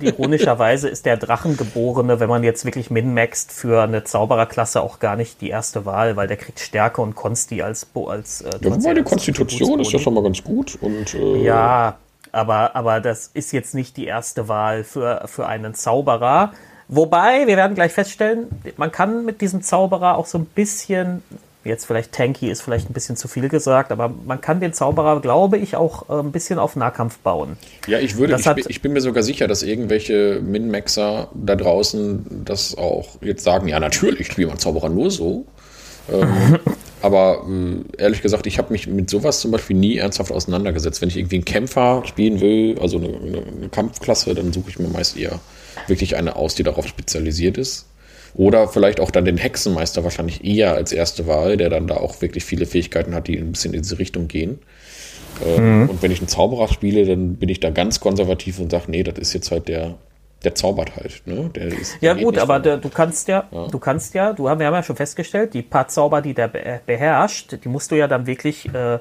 ironischerweise ist der Drachengeborene, wenn man jetzt wirklich min-maxt für eine Zaubererklasse auch gar nicht die erste Wahl, weil der kriegt Stärke und Konsti als als äh, Ja, wobei die Konstitution ist ja schon mal ganz gut und äh, Ja, aber aber das ist jetzt nicht die erste Wahl für für einen Zauberer. Wobei, wir werden gleich feststellen, man kann mit diesem Zauberer auch so ein bisschen Jetzt vielleicht tanky ist vielleicht ein bisschen zu viel gesagt, aber man kann den Zauberer, glaube ich, auch äh, ein bisschen auf Nahkampf bauen. Ja, ich würde, ich, bin, ich, bin mir sogar sicher, dass irgendwelche Min-Maxer da draußen das auch jetzt sagen, ja, natürlich spielt man Zauberer nur so. Ähm, [LAUGHS] aber äh, ehrlich gesagt, ich habe mich mit sowas zum Beispiel nie ernsthaft auseinandergesetzt. Wenn ich irgendwie einen Kämpfer spielen will, also eine, eine Kampfklasse, dann suche ich mir meist eher wirklich eine aus, die darauf spezialisiert ist. Oder vielleicht auch dann den Hexenmeister wahrscheinlich eher als erste Wahl, der dann da auch wirklich viele Fähigkeiten hat, die ein bisschen in diese Richtung gehen. Ähm, mhm. Und wenn ich einen Zauberer spiele, dann bin ich da ganz konservativ und sage, nee, das ist jetzt halt der, der zaubert halt. Ne? Der ist, ja gut, aber der, du kannst ja, ja, du kannst ja, du haben, wir haben ja schon festgestellt, die paar Zauber, die der beherrscht, die musst du ja dann wirklich äh,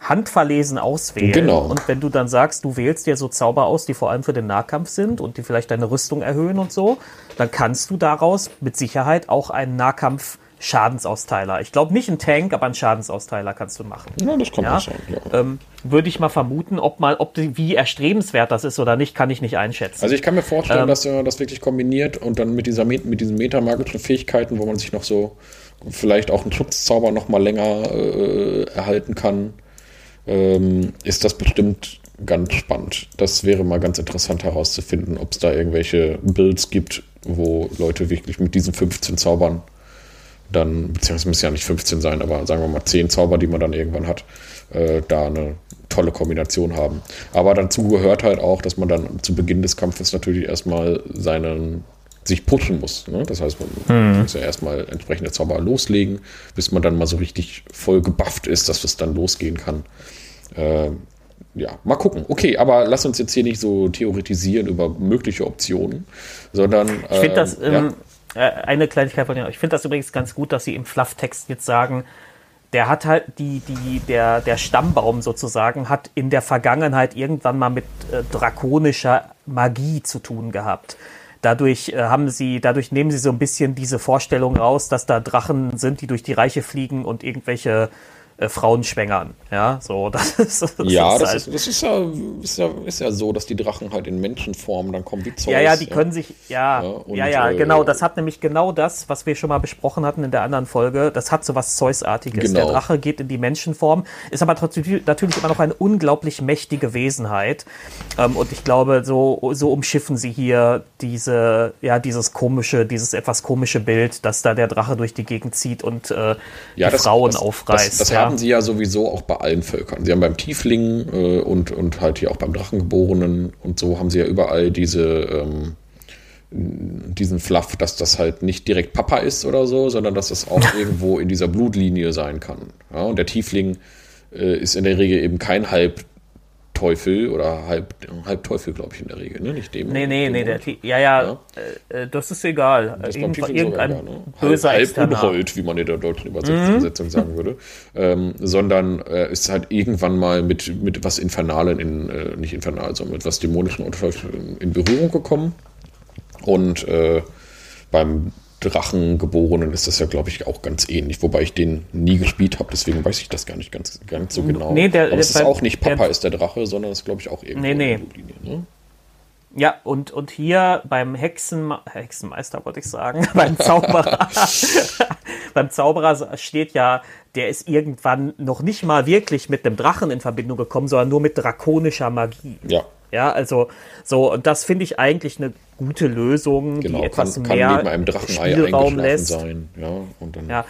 handverlesen auswählen. Genau. Und wenn du dann sagst, du wählst dir so Zauber aus, die vor allem für den Nahkampf sind und die vielleicht deine Rüstung erhöhen und so, dann kannst du daraus mit Sicherheit auch einen Nahkampf Schadensausteiler. Ich glaube nicht ein Tank, aber einen Schadensausteiler kannst du machen. Ja, das kann ja? sein. Ja. Ähm, Würde ich mal vermuten, ob mal, ob die, wie erstrebenswert das ist oder nicht, kann ich nicht einschätzen. Also ich kann mir vorstellen, ähm, dass man das wirklich kombiniert und dann mit dieser mit diesen metamagischen Fähigkeiten, wo man sich noch so vielleicht auch einen Schutzzauber noch mal länger äh, erhalten kann, ähm, ist das bestimmt ganz spannend. Das wäre mal ganz interessant herauszufinden, ob es da irgendwelche Builds gibt, wo Leute wirklich mit diesen 15 Zaubern dann, beziehungsweise müssen ja nicht 15 sein, aber sagen wir mal 10 Zauber, die man dann irgendwann hat, äh, da eine tolle Kombination haben. Aber dazu gehört halt auch, dass man dann zu Beginn des Kampfes natürlich erstmal seinen sich pushen muss. Ne? Das heißt, man mhm. muss ja erstmal entsprechende Zauber loslegen, bis man dann mal so richtig voll gebufft ist, dass es dann losgehen kann. Äh, ja, mal gucken. Okay, aber lass uns jetzt hier nicht so theoretisieren über mögliche Optionen, sondern. ich finde das, ähm, ja. Äh, eine Kleinigkeit von dir, ich finde das übrigens ganz gut, dass sie im Flufftext jetzt sagen, der hat halt die, die, der, der Stammbaum sozusagen hat in der Vergangenheit irgendwann mal mit äh, drakonischer Magie zu tun gehabt. Dadurch äh, haben sie, dadurch nehmen sie so ein bisschen diese Vorstellung raus, dass da Drachen sind, die durch die Reiche fliegen und irgendwelche äh, Frauen schwängern. Ja, so, [LAUGHS] das ist, das ja, ist das, halt ist, das ist, ja, ist, ja, ist ja so, dass die Drachen halt in Menschenform dann kommen wie Zeus. Ja, ja, die ja. können sich, ja, ja, und, ja, ja, äh, genau, das hat nämlich genau das, was wir schon mal besprochen hatten in der anderen Folge, das hat so was Zeus-artiges. Genau. Der Drache geht in die Menschenform, ist aber trotzdem natürlich immer noch eine unglaublich mächtige Wesenheit. Ähm, und ich glaube, so, so umschiffen sie hier diese, ja, dieses komische, dieses etwas komische Bild, dass da der Drache durch die Gegend zieht und äh, die das, Frauen das, aufreißt. Das, das haben sie ja sowieso auch bei allen Völkern. Sie haben beim Tiefling äh, und, und halt hier auch beim Drachengeborenen und so haben sie ja überall diese, ähm, diesen Fluff, dass das halt nicht direkt Papa ist oder so, sondern dass das auch [LAUGHS] irgendwo in dieser Blutlinie sein kann. Ja, und der Tiefling äh, ist in der Regel eben kein halb Teufel oder halb, halb Teufel, glaube ich, in der Regel, ne? Nicht dem. Nee, nee, nee, der, ja, ja, ja. Äh, das ist egal. Das Irgend, irgendein egal, ne? böser halb, halb Unhold, wie man in der deutschen Übersetzung mhm. sagen würde. Ähm, sondern äh, ist halt irgendwann mal mit, mit was Infernalen, in, äh, nicht infernal, sondern mit was Dämonischen in, in Berührung gekommen. Und äh, beim Drachengeborenen ist das ja, glaube ich, auch ganz ähnlich. Wobei ich den nie gespielt habe, deswegen weiß ich das gar nicht ganz, ganz so genau. Nee, der, Aber es ist auch nicht Papa der, ist der Drache, sondern es ist, glaube ich, auch irgendwie nee, nee. ne? Ja, und, und hier beim Hexen, Hexenmeister, wollte ich sagen, [LAUGHS] beim Zauberer, [LAUGHS] beim Zauberer steht ja, der ist irgendwann noch nicht mal wirklich mit einem Drachen in Verbindung gekommen, sondern nur mit drakonischer Magie. Ja. Ja, also so, und das finde ich eigentlich eine gute Lösung, genau, die etwas kann, kann mehr neben einem Drachenei lässt. Sein. Ja, und dann ja.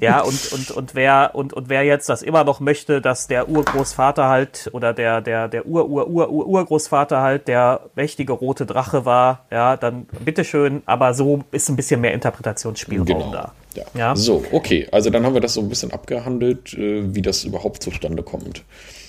ja, und, und, und, wer, und, und wer jetzt das immer noch möchte, dass der Urgroßvater halt oder der, der, der Ur, Ur, Ur, Ur, Urgroßvater halt der mächtige rote Drache war, ja, dann bitteschön, aber so ist ein bisschen mehr Interpretationsspielraum genau. da. Ja. ja. So, okay, also dann haben wir das so ein bisschen abgehandelt, äh, wie das überhaupt zustande kommt.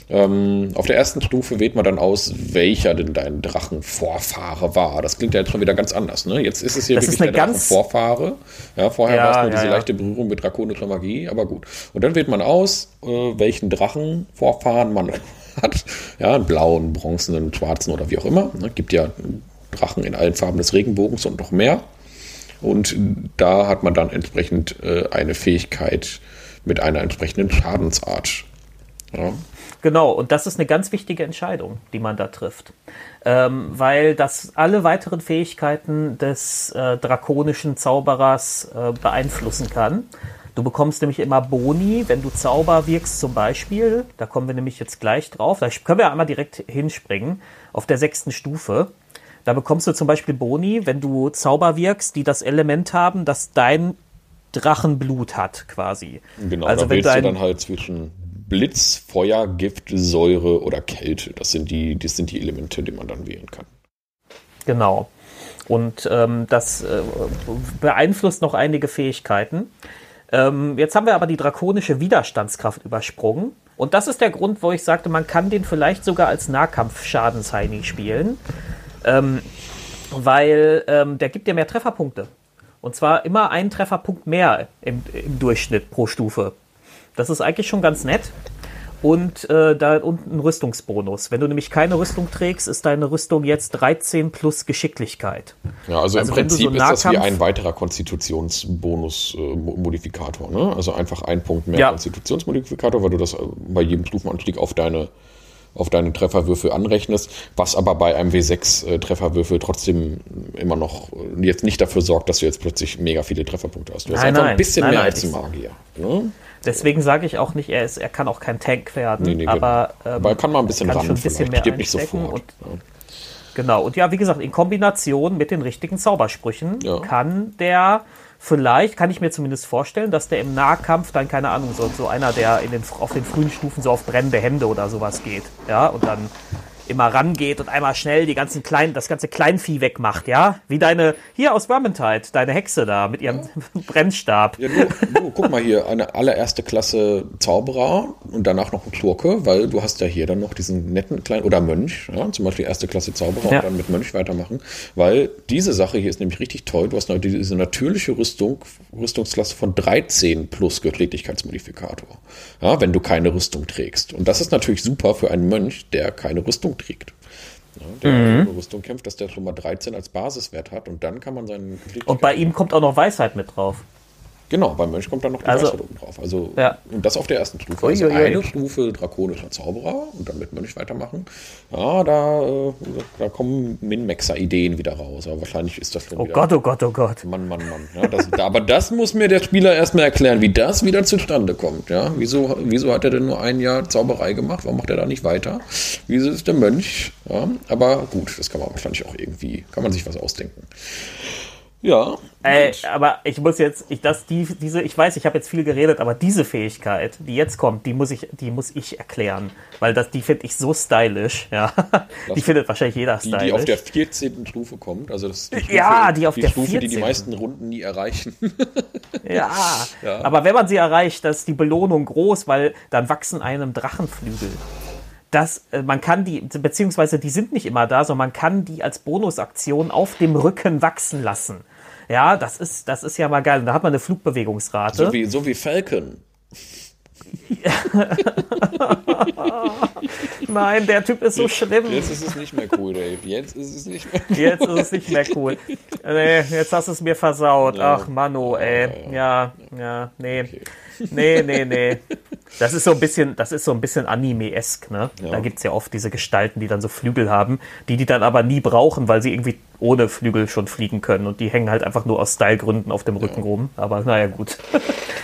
Ähm, auf der ersten Stufe wählt man dann aus, welcher denn dein Drachenvorfahre war. Das klingt ja jetzt schon wieder ganz anders. Ne? Jetzt ist es hier Das wirklich ist eine der Drachenvorfahre. Ja, vorher Ja, war es nur ja, diese leichte Berührung mit drakonischer Magie, aber gut. Und dann wählt man aus, äh, welchen Drachenvorfahren man [LAUGHS] hat. Ja, einen blauen, bronzenen, schwarzen oder wie auch immer. Ne? Gibt ja Drachen in allen Farben des Regenbogens und noch mehr. Und da hat man dann entsprechend äh, eine Fähigkeit mit einer entsprechenden Schadensart. Ja. Genau, und das ist eine ganz wichtige Entscheidung, die man da trifft. Ähm, weil das alle weiteren Fähigkeiten des äh, drakonischen Zauberers äh, beeinflussen kann. Du bekommst nämlich immer Boni, wenn du Zauber wirkst zum Beispiel. Da kommen wir nämlich jetzt gleich drauf. Da können wir einmal direkt hinspringen. Auf der sechsten Stufe. Da bekommst du zum Beispiel Boni, wenn du Zauber wirkst, die das Element haben, dass dein Drachenblut hat, quasi. Genau, also da wenn wählst du dann halt zwischen Blitz, Feuer, Gift, Säure oder Kälte. Das sind die, das sind die Elemente, die man dann wählen kann. Genau. Und ähm, das äh, beeinflusst noch einige Fähigkeiten. Ähm, jetzt haben wir aber die drakonische Widerstandskraft übersprungen. Und das ist der Grund, wo ich sagte, man kann den vielleicht sogar als Nahkampf-Schadensheini spielen. Ähm, weil ähm, der gibt dir mehr Trefferpunkte. Und zwar immer einen Trefferpunkt mehr im, im Durchschnitt pro Stufe. Das ist eigentlich schon ganz nett. Und äh, da unten ein Rüstungsbonus. Wenn du nämlich keine Rüstung trägst, ist deine Rüstung jetzt 13 plus Geschicklichkeit. Ja, also, Also im Prinzip so ist das wie ein weiterer Konstitutionsbonus-Modifikator. ne? Also einfach ein Punkt mehr Ja. Konstitutionsmodifikator, weil du das äh, bei jedem Stufenanstieg auf deine, auf deine Trefferwürfel anrechnest, was aber bei einem W6-Trefferwürfel trotzdem immer noch äh, jetzt nicht dafür sorgt, dass du jetzt plötzlich mega viele Trefferpunkte hast. Du hast Nein, einfach ein nein. bisschen Nein, mehr als ein Magier. Ne? Deswegen sage ich auch nicht, er, ist, er kann auch kein Tank werden. Nee, nee, aber, genau. ähm, Aber er kann mal ein bisschen kann ran schon ein bisschen mehr nicht sofort. Und, genau. Und ja, wie gesagt, in Kombination mit den richtigen Zaubersprüchen Ja. kann der vielleicht, kann ich mir zumindest vorstellen, dass der im Nahkampf dann, keine Ahnung, so, so einer, der in den, auf den frühen Stufen so auf brennende Hände oder sowas geht. Ja, und dann immer rangeht und einmal schnell die ganzen kleinen, das ganze Kleinvieh wegmacht, ja? Wie deine, hier aus Vermintide, deine Hexe da mit ihrem [LAUGHS] Brennstab. Ja, du, du, guck mal hier, eine allererste Klasse Zauberer und danach noch ein Schurke, weil du hast ja hier dann noch diesen netten kleinen, oder Mönch, ja, zum Beispiel erste Klasse Zauberer Ja. und dann mit Mönch weitermachen, weil diese Sache hier ist nämlich richtig toll. Du hast diese natürliche Rüstung, Rüstungsklasse von 13 plus Geschicklichkeitsmodifikator, ja, wenn du keine Rüstung trägst. Und das ist natürlich super für einen Mönch, der keine Rüstung trägt. Ja, der Mhm. ohne Rüstung kämpft, dass der schon mal 13 als Basiswert hat und dann kann man seinen Und bei ihm kommt auch noch Weisheit mit drauf. Genau, beim Mönch kommt dann noch die Also- oben drauf. Also, Ja. Und das auf der ersten Stufe. Also ui, ui. eine Stufe drakonischer Zauberer und dann mit Mönch weitermachen. Ja, da, äh, da kommen Min-Maxer-Ideen wieder raus. Aber wahrscheinlich ist das schon Oh wieder. Gott, oh Gott, oh Gott. Mann, Mann, Mann. Ja, das, aber das muss mir der Spieler erstmal erklären, wie das wieder zustande kommt. Ja? Wieso, wieso hat er denn nur ein Jahr Zauberei gemacht? Warum macht er da nicht weiter? Wieso ist der Mönch? Ja? Aber gut, das kann man wahrscheinlich auch irgendwie, kann man sich was ausdenken. Ja. Gut. aber ich muss jetzt, ich, das, die, diese, ich weiß, ich habe jetzt viel geredet, aber diese Fähigkeit, die jetzt kommt, die muss ich, die muss ich erklären, weil das, die finde ich so stylisch, ja. [LAUGHS] Die findet wahrscheinlich jeder Die, stylisch. die auf der 14. Stufe kommt, also das ist die Stufe, Ja, die auf die der Stufe, die die 14.. meisten Runden nie erreichen. [LAUGHS] ja. Ja. aber wenn man sie erreicht, dann ist die Belohnung groß, weil dann wachsen einem Drachenflügel. Das, äh, man kann die, beziehungsweise die sind nicht immer da, sondern man kann die als Bonusaktion auf dem Rücken wachsen lassen. Ja, das ist, das ist ja mal geil. Und da hat man eine Flugbewegungsrate. so, wie, so wie Falcon. [LAUGHS] Nein, der Typ ist so schlimm. Jetzt ist es nicht mehr cool, Dave. Jetzt ist es nicht mehr [LAUGHS] Jetzt ist es nicht mehr cool. [LAUGHS] Nee, jetzt hast du es mir versaut. Ach, Mano, ey. Ja, ja, nee. Nee, nee, nee. Das ist so ein bisschen, das ist so ein bisschen Anime-esk, ne? Ja. Da gibt es ja oft diese Gestalten, die dann so Flügel haben, die die dann aber nie brauchen, weil sie irgendwie ohne Flügel schon fliegen können. Und die hängen halt einfach nur aus Stylegründen auf dem Rücken rum. Aber naja, gut.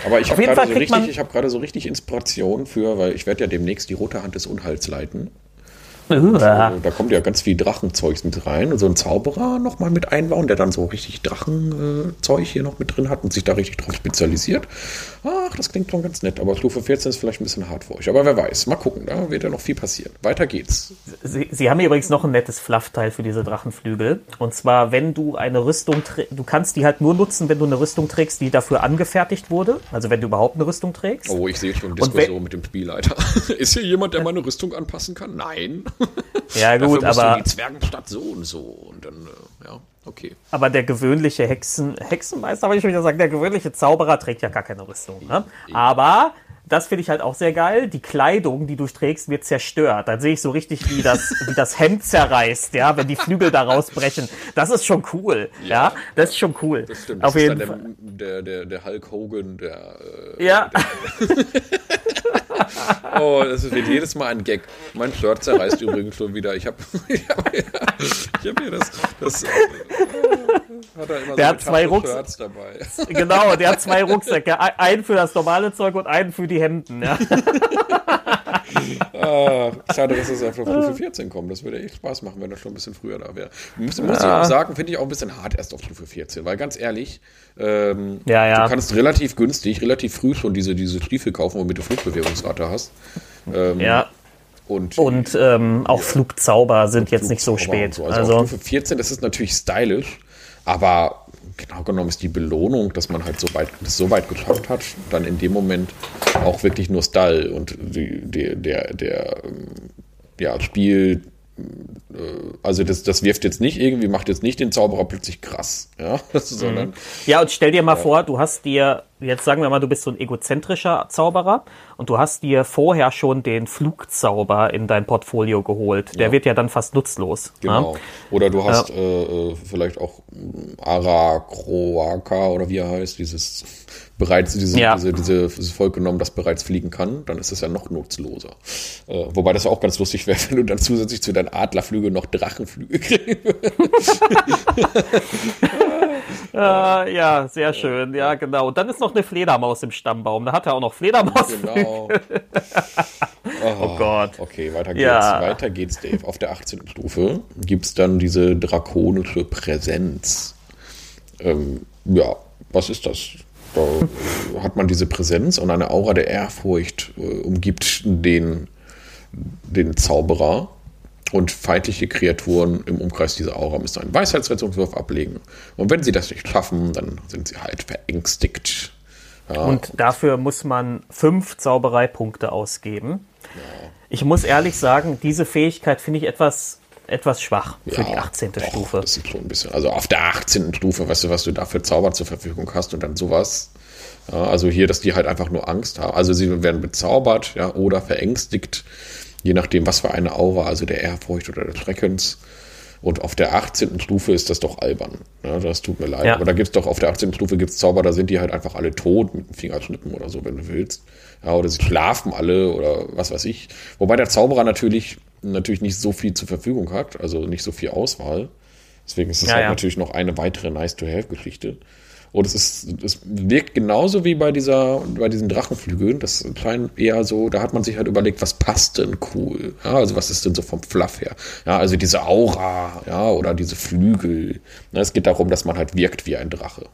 Aber ich habe gerade so richtig, ich gerade so richtig Inspiration für, weil ich werde ja demnächst die rote Hand des Unheils leiten. Und, äh, da kommt ja ganz viel Drachenzeugs mit rein. Und so ein Zauberer nochmal mit einbauen, der dann so richtig Drachenzeug hier noch mit drin hat und sich da richtig drauf spezialisiert. Ach, das klingt schon ganz nett. Aber Stufe 14 ist vielleicht ein bisschen hart für euch. Aber wer weiß. Mal gucken, da wird ja noch viel passieren. Weiter geht's. Sie, Sie haben übrigens noch ein nettes Fluffteil für diese Drachenflügel. Und zwar, wenn du eine Rüstung trägst, du kannst die halt nur nutzen, wenn du eine Rüstung trägst, die dafür angefertigt wurde. Also wenn du überhaupt eine Rüstung trägst. Oh, ich sehe schon Diskussion mit dem Spielleiter. [LAUGHS] ist hier jemand, der meine Rüstung anpassen kann? Nein. [LAUGHS] Ja, gut, aber. die Zwergenstadt so und so. Und dann, äh, ja, okay. Aber der gewöhnliche Hexen, Hexenmeister, wollte ich schon wieder sagen, der gewöhnliche Zauberer trägt ja gar keine Rüstung. Ne? Aber das finde ich halt auch sehr geil. Die Kleidung, die du trägst, wird zerstört. Dann sehe ich so richtig, wie das, wie das Hemd zerreißt, ja, wenn die Flügel da rausbrechen. Das ist schon cool. Ja, ja das ist schon cool. Das stimmt. Das Auf jeden Fall. Der, der, der, Hulk Hogan, der. Äh, ja. Der, [LAUGHS] oh, das wird jedes Mal ein Gag. Mein Shirt zerreißt übrigens schon wieder. Ich habe [LAUGHS] ich hab, ich hab hier das. das äh, hat er immer der so hat zwei Rucksäcke dabei. [LAUGHS] Genau, der hat zwei Rucksäcke. Einen für das normale Zeug und einen für die Hemden. Ja. ah, schade, dass es einfach auf Stufe 14 kommt. Das würde echt Spaß machen, wenn das schon ein bisschen früher da wäre. Muss, muss ich auch sagen, finde ich auch ein bisschen hart erst auf Stufe 14, weil ganz ehrlich, ähm, ja, ja. du kannst relativ günstig, relativ früh schon diese, diese Stiefel kaufen, womit du Flugbewegungsrate hast. Ähm, ja. Und, und ähm, auch ja. Flugzauber sind jetzt nicht so spät. So. Also, also Stufe 14, das ist natürlich stylisch, aber genau genommen ist die Belohnung, dass man halt so weit, das so weit geschafft hat, dann in dem Moment auch wirklich nur Stall und die, die, der, der ähm, ja, Spiel, also das, das wirft jetzt nicht irgendwie, macht jetzt nicht den Zauberer plötzlich krass, ja, [LAUGHS] sondern. Mhm. Ja, und stell dir mal ja. vor, du hast dir, jetzt sagen wir mal, du bist so ein egozentrischer Zauberer und du hast dir vorher schon den Flugzauber in dein Portfolio geholt. Der ja. wird ja dann fast nutzlos. Genau. Ja? Oder du hast äh, äh, vielleicht auch Ara Croaca oder wie er heißt, dieses bereits diese, ja. diese, diese, dieses Volk genommen, das bereits fliegen kann, dann ist es ja noch nutzloser. Äh, wobei das auch ganz lustig wäre, [LAUGHS] wenn du dann zusätzlich zu deinen Adlerflüge noch Drachenflüge kriegst. äh, [LAUGHS] ja, sehr schön. Ja, genau. Und dann ist noch eine Fledermaus im Stammbaum. Da hat er auch noch Fledermaus. Genau. [LAUGHS] oh, oh, Gott. Okay, weiter geht's. Ja. Weiter geht's, Dave. Auf der 18. Stufe gibt es dann diese drakonische Präsenz. Ähm, ja, was ist das? Da hat man diese Präsenz und eine Aura der Ehrfurcht äh, umgibt den, den Zauberer. Und feindliche Kreaturen im Umkreis dieser Aura müssen einen Weisheitsrettungswurf ablegen. Und wenn sie das nicht schaffen, dann sind sie halt verängstigt. Ja. Und dafür muss man fünf Zaubereipunkte ausgeben. Ja. Ich muss ehrlich sagen, diese Fähigkeit finde ich etwas, etwas schwach für ja, die 18. Doch, Stufe. Das ist schon ein bisschen. Also auf der 18. Stufe, weißt du, was du da für Zauber zur Verfügung hast und dann sowas. Ja, also hier, dass die halt einfach nur Angst haben. Also sie werden bezaubert, ja, oder verängstigt je nachdem, was für eine Aura, also der Ehrfurcht oder des Schreckens. Und auf der 18. Stufe ist das doch albern. Ja, das tut mir leid. Ja. Aber da gibt es doch auf der 18. Stufe gibt's Zauber, da sind die halt einfach alle tot mit dem Fingerschnippen oder so, wenn du willst. Ja, oder sie schlafen alle oder was weiß ich. Wobei der Zauberer natürlich, natürlich nicht so viel zur Verfügung hat, also nicht so viel Auswahl. Deswegen ist es ja, halt natürlich noch eine weitere Nice-to-Have-Geschichte. Und es ist, es wirkt genauso wie bei dieser, bei diesen Drachenflügeln. Das scheint eher so, da hat man sich halt überlegt, was passt denn cool? Ja, also was ist denn so vom Fluff her? Ja, also diese Aura, ja, oder diese Flügel. Ja, es geht darum, dass man halt wirkt wie ein Drache.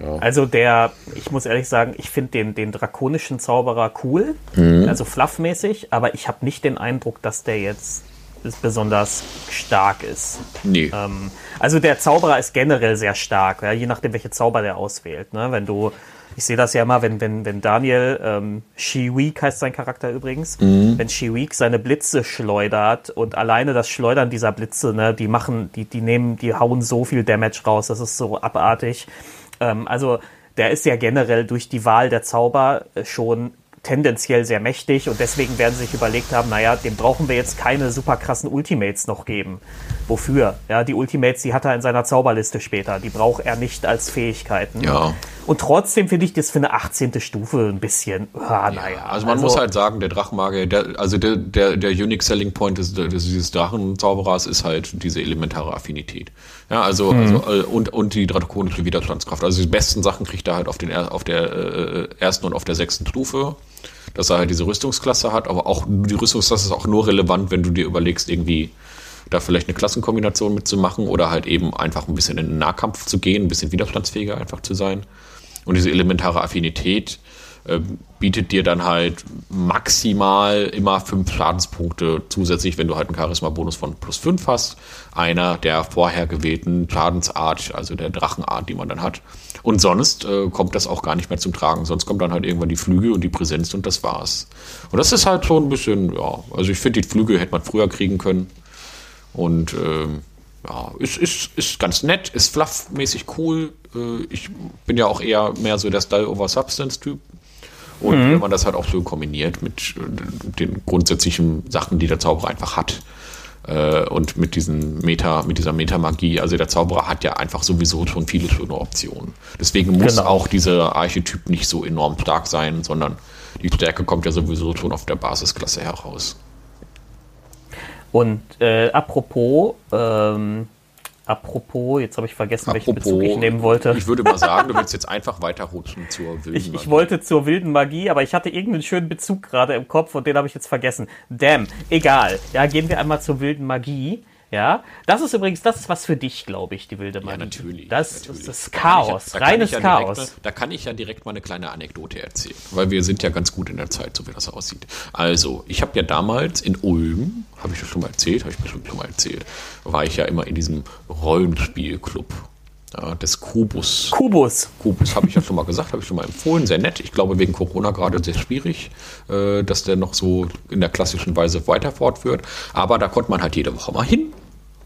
Ja. Also der, ich muss ehrlich sagen, ich finde den, den drakonischen Zauberer cool, mhm. also fluffmäßig, aber ich habe nicht den Eindruck, dass der jetzt besonders stark ist. Nee. Ähm, also der Zauberer ist generell sehr stark, ja, je nachdem, welche Zauber der auswählt. Ne? Wenn du, ich sehe das ja immer, wenn, wenn, wenn Daniel, ähm, Shiweek heißt sein Charakter übrigens, mhm. wenn Shiweek seine Blitze schleudert und alleine das Schleudern dieser Blitze, ne, die machen, die, die nehmen, die hauen so viel Damage raus, das ist so abartig. Ähm, also der ist ja generell durch die Wahl der Zauber schon tendenziell sehr mächtig und deswegen werden sie sich überlegt haben, naja, dem brauchen wir jetzt keine super krassen Ultimates noch geben. Wofür? Ja, die Ultimates, die hat er in seiner Zauberliste später. Die braucht er nicht als Fähigkeiten. Ja. Und trotzdem finde ich das für eine 18. Stufe ein bisschen, ah, naja. Ja, also man also, muss halt sagen, der Drachenmagier, der, also der, der, der Unique Selling Point des, des, dieses Drachenzauberers ist halt diese elementare Affinität. Ja, also, mhm. also äh, und, und die drakonische Widerstandskraft. Also die besten Sachen kriegt er halt auf, den, auf der äh, ersten und auf der sechsten Stufe. dass er halt diese Rüstungsklasse hat, aber auch die Rüstungsklasse ist auch nur relevant, wenn du dir überlegst, irgendwie da vielleicht eine Klassenkombination mitzumachen oder halt eben einfach ein bisschen in den Nahkampf zu gehen, ein bisschen widerstandsfähiger einfach zu sein. Und diese elementare Affinität äh, bietet dir dann halt maximal immer fünf Schadenspunkte zusätzlich, wenn du halt einen Charisma-Bonus von plus fünf hast. Einer der vorher gewählten Schadensart, also der Drachenart, die man dann hat. Und sonst äh, kommt das auch gar nicht mehr zum Tragen. Sonst kommt dann halt irgendwann die Flüge und die Präsenz und das war's. Und das ist halt schon ein bisschen, ja, also ich finde, die Flüge hätte man früher kriegen können. Und ähm, ja, ist, ist, ist ganz nett, ist fluffmäßig cool. Äh, ich bin ja auch eher mehr so der Style-over-Substance-Typ. Und mhm. wenn man das halt auch so kombiniert mit äh, den grundsätzlichen Sachen, die der Zauberer einfach hat, äh, und mit diesen Meta, mit dieser Metamagie, also der Zauberer hat ja einfach sowieso schon viele schöne Optionen. Deswegen muss genau. auch dieser Archetyp nicht so enorm stark sein, sondern die Stärke kommt ja sowieso schon auf der Basisklasse heraus. Und äh, apropos, ähm, Apropos, jetzt habe ich vergessen, Apropos, welchen Bezug ich nehmen wollte. Ich würde mal sagen, du willst [LAUGHS] jetzt einfach weiterrutschen zur wilden ich, Magie. Ich wollte zur wilden Magie, aber ich hatte irgendeinen schönen Bezug gerade im Kopf und den habe ich jetzt vergessen. Damn, egal. Ja, gehen wir einmal zur wilden Magie. Ja, das ist übrigens, das ist was für dich, glaube ich, die wilde Magie. Ja, natürlich. Das, natürlich. das ist Chaos, ja, reines ja Chaos. Direkt, da kann ich ja direkt mal eine kleine Anekdote erzählen, weil wir sind ja ganz gut in der Zeit, so wie das aussieht. Also, ich habe ja damals in Ulm, habe ich das schon mal erzählt, habe ich bestimmt schon mal erzählt, war ich ja immer in diesem Rollenspielclub. Ja, des Kubus. Kubus. Kubus habe ich ja schon mal gesagt, habe ich schon mal empfohlen. Sehr nett. Ich glaube, wegen Corona gerade sehr schwierig, äh, dass der noch so in der klassischen Weise weiter fortführt. Aber da konnte man halt jede Woche mal hin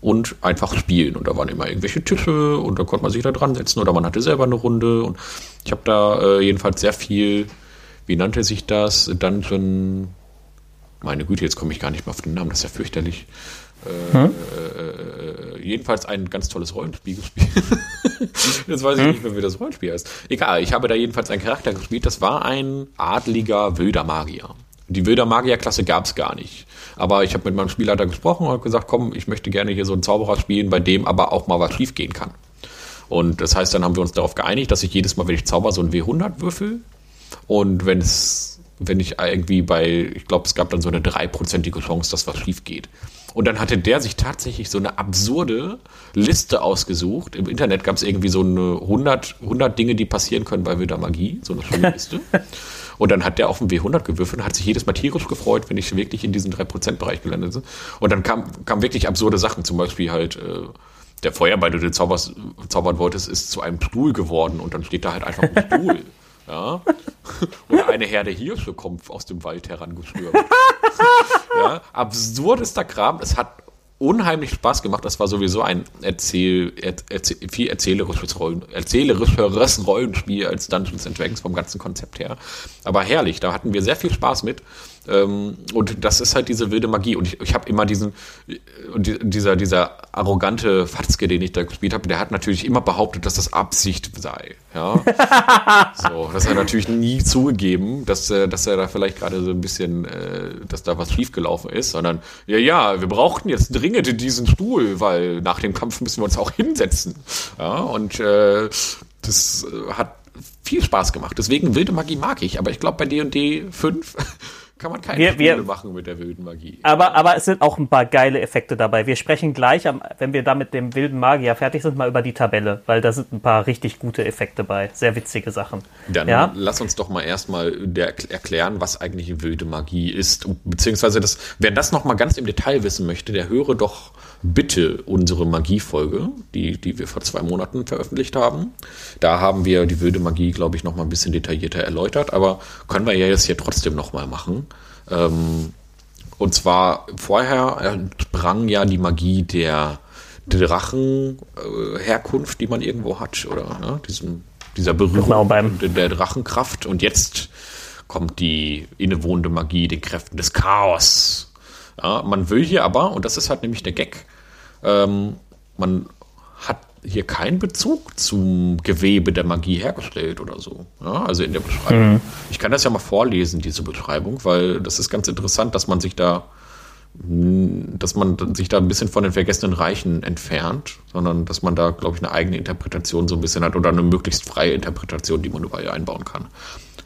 und einfach spielen. Und da waren immer irgendwelche Tische und da konnte man sich da dran setzen oder man hatte selber eine Runde. Und ich habe da äh, jedenfalls sehr viel, wie nannte sich das? Dungeon. Meine Güte, jetzt komme ich gar nicht mehr auf den Namen, das ist ja fürchterlich. Äh, hm? äh, jedenfalls ein ganz tolles Rollenspiel gespielt. [LAUGHS] Jetzt weiß ich hm? nicht mehr, wie das Rollenspiel heißt. Egal, ich habe da jedenfalls einen Charakter gespielt. Das war ein adliger wilder Magier. Die wilder Magierklasse gab es gar nicht. Aber ich habe mit meinem Spielleiter gesprochen und gesagt, komm, ich möchte gerne hier so einen Zauberer spielen, bei dem aber auch mal was schief gehen kann. Und das heißt, dann haben wir uns darauf geeinigt, dass ich jedes Mal, wenn ich zauber, so ein W100 würfel. Und wenn es, wenn ich irgendwie bei, ich glaube, es gab dann so eine dreiprozentige Chance, dass was schief geht. Und dann hatte der sich tatsächlich so eine absurde Liste ausgesucht. Im Internet gab es irgendwie so eine 100, 100 Dinge, die passieren können bei wilder Magie, so eine schöne [LAUGHS] Liste. Und dann hat der auf dem W100 gewürfelt und hat sich jedes Mal tierisch gefreut, wenn ich wirklich in diesen 3%-Bereich gelandet bin. Und dann kam, kam wirklich absurde Sachen, zum Beispiel halt, äh, der Feuerball, den du zaubers, zaubern wolltest, ist zu einem Stuhl geworden und dann steht da halt einfach ein [LAUGHS] Stuhl. Ja. [LAUGHS] Oder eine Herde Hirsche kommt aus dem Wald herangestürmt. [LAUGHS] ja. Absurdester Kram. Es hat unheimlich Spaß gemacht. Das war sowieso ein Erzähl, erzähl, viel erzählerisches, Rollen, erzählerisches Rollenspiel als Dungeons Dragons vom ganzen Konzept her. Aber herrlich, da hatten wir sehr viel Spaß mit. Ähm, und das ist halt diese wilde Magie. Und ich, ich habe immer diesen, und dieser, dieser arrogante Fatzke, den ich da gespielt habe, der hat natürlich immer behauptet, dass das Absicht sei. Ja? [LAUGHS] so, das hat er natürlich nie zugegeben, dass, äh, dass er da vielleicht gerade so ein bisschen, äh, dass da was schiefgelaufen ist, sondern, ja, ja, wir brauchten jetzt dringend diesen Stuhl, weil nach dem Kampf müssen wir uns auch hinsetzen. Ja, und äh, das hat viel Spaß gemacht. Deswegen wilde Magie mag ich, aber ich glaube bei D&D 5 kann man keine wir, Spiele wir, machen mit der wilden Magie. Aber, aber es sind auch ein paar geile Effekte dabei. Wir sprechen gleich, wenn wir da mit dem wilden Magier fertig sind, mal über die Tabelle, weil da sind ein paar richtig gute Effekte bei. Sehr witzige Sachen. Dann ja? lass uns doch mal erstmal erklären, was eigentlich wilde Magie ist. Beziehungsweise, das, wer das nochmal ganz im Detail wissen möchte, der höre doch bitte unsere Magiefolge, die, die wir vor zwei Monaten veröffentlicht haben. Da haben wir die wilde Magie, glaube ich, noch mal ein bisschen detaillierter erläutert, aber können wir ja jetzt hier trotzdem noch mal machen. Ähm, und zwar vorher sprang ja die Magie der Drachenherkunft, äh, die man irgendwo hat, oder ne? Diesem, dieser Berührung genau der Drachenkraft. Und jetzt kommt die innewohnende Magie, den Kräften des Chaos ja, man will hier aber, und das ist halt nämlich der Gag, ähm, man hier keinen Bezug zum Gewebe der Magie hergestellt oder so. Ja, also in der Beschreibung. Mhm. Ich kann das ja mal vorlesen, diese Beschreibung, weil das ist ganz interessant, dass man sich da dass man sich da ein bisschen von den vergessenen Reichen entfernt, sondern dass man da, glaube ich, eine eigene Interpretation so ein bisschen hat oder eine möglichst freie Interpretation, die man überall einbauen kann.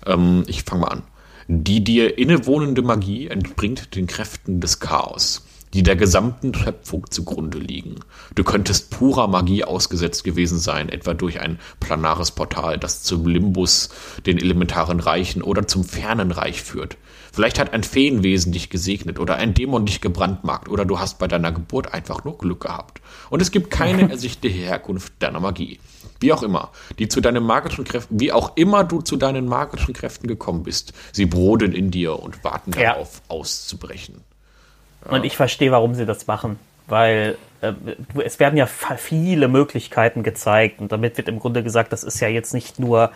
Ähm, ich fange mal an. Die dir innewohnende Magie entbringt den Kräften des Chaos, die der gesamten Schöpfung zugrunde liegen. Du könntest purer Magie ausgesetzt gewesen sein, etwa durch ein planares Portal, das zum Limbus, den elementaren Reichen oder zum fernen Reich führt. Vielleicht hat ein Feenwesen dich gesegnet oder ein Dämon dich gebrandmarkt oder du hast bei deiner Geburt einfach nur Glück gehabt. Und es gibt keine [LAUGHS] ersichtliche Herkunft deiner Magie. Wie auch immer, die zu deinen magischen Kräften, wie auch immer du zu deinen magischen Kräften gekommen bist, sie brodeln in dir und warten Ja. darauf, auszubrechen. Und ich verstehe, warum sie das machen. Weil äh, es werden ja viele Möglichkeiten gezeigt. Und damit wird im Grunde gesagt, das ist ja jetzt nicht nur.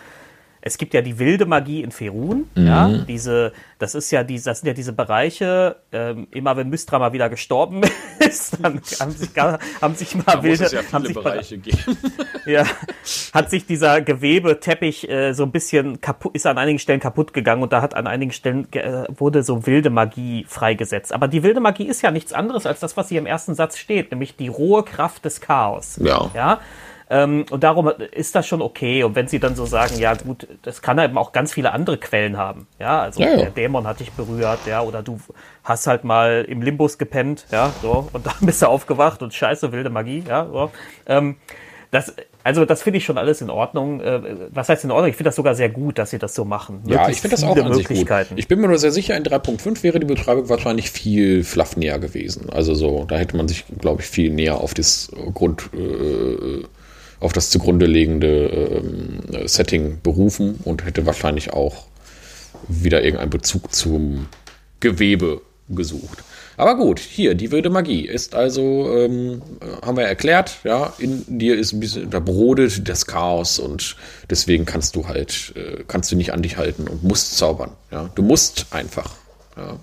Es gibt ja die wilde Magie in Ferun, ja, diese, das ist ja die, das sind ja diese Bereiche, ähm, immer wenn Mystra mal wieder gestorben [LAUGHS] ist, dann haben sich, gar- haben sich mal Da muss wilde, es ja haben viele sich Bereiche geben. [LAUGHS] ja, hat sich dieser Gewebeteppich äh, so ein bisschen kaputt, ist an einigen Stellen kaputt gegangen und da hat an einigen Stellen äh, wurde so wilde Magie freigesetzt. Aber die wilde Magie ist ja nichts anderes als das, was hier im ersten Satz steht, nämlich die rohe Kraft des Chaos. Ja. Ja. Ähm, und darum ist das schon okay. Und wenn sie dann so sagen, ja gut, das kann eben auch ganz viele andere Quellen haben. Ja, also ja. der Dämon hat dich berührt, ja, oder du hast halt mal im Limbus gepennt, ja, so, und [LAUGHS] dann bist du aufgewacht und scheiße, wilde Magie, ja, so. Ähm, das, also das finde ich schon alles in Ordnung. Äh, was heißt in Ordnung? Ich finde das sogar sehr gut, dass sie das so machen. Ja, Möglichst ich finde das auch an sich gut. Ich bin mir nur sehr sicher, in 3.5 wäre die Beschreibung wahrscheinlich viel fluffnier gewesen. Also so, da hätte man sich, glaube ich, viel näher auf das Grund, äh, auf das zugrunde liegende ähm, Setting berufen und hätte wahrscheinlich auch wieder irgendeinen Bezug zum Gewebe gesucht. Aber gut, hier, die wilde Magie ist also, ähm, haben wir erklärt, ja, in dir ist ein bisschen, da brodelt das Chaos und deswegen kannst du halt, äh, kannst du nicht an dich halten und musst zaubern, ja. Du musst einfach, ja.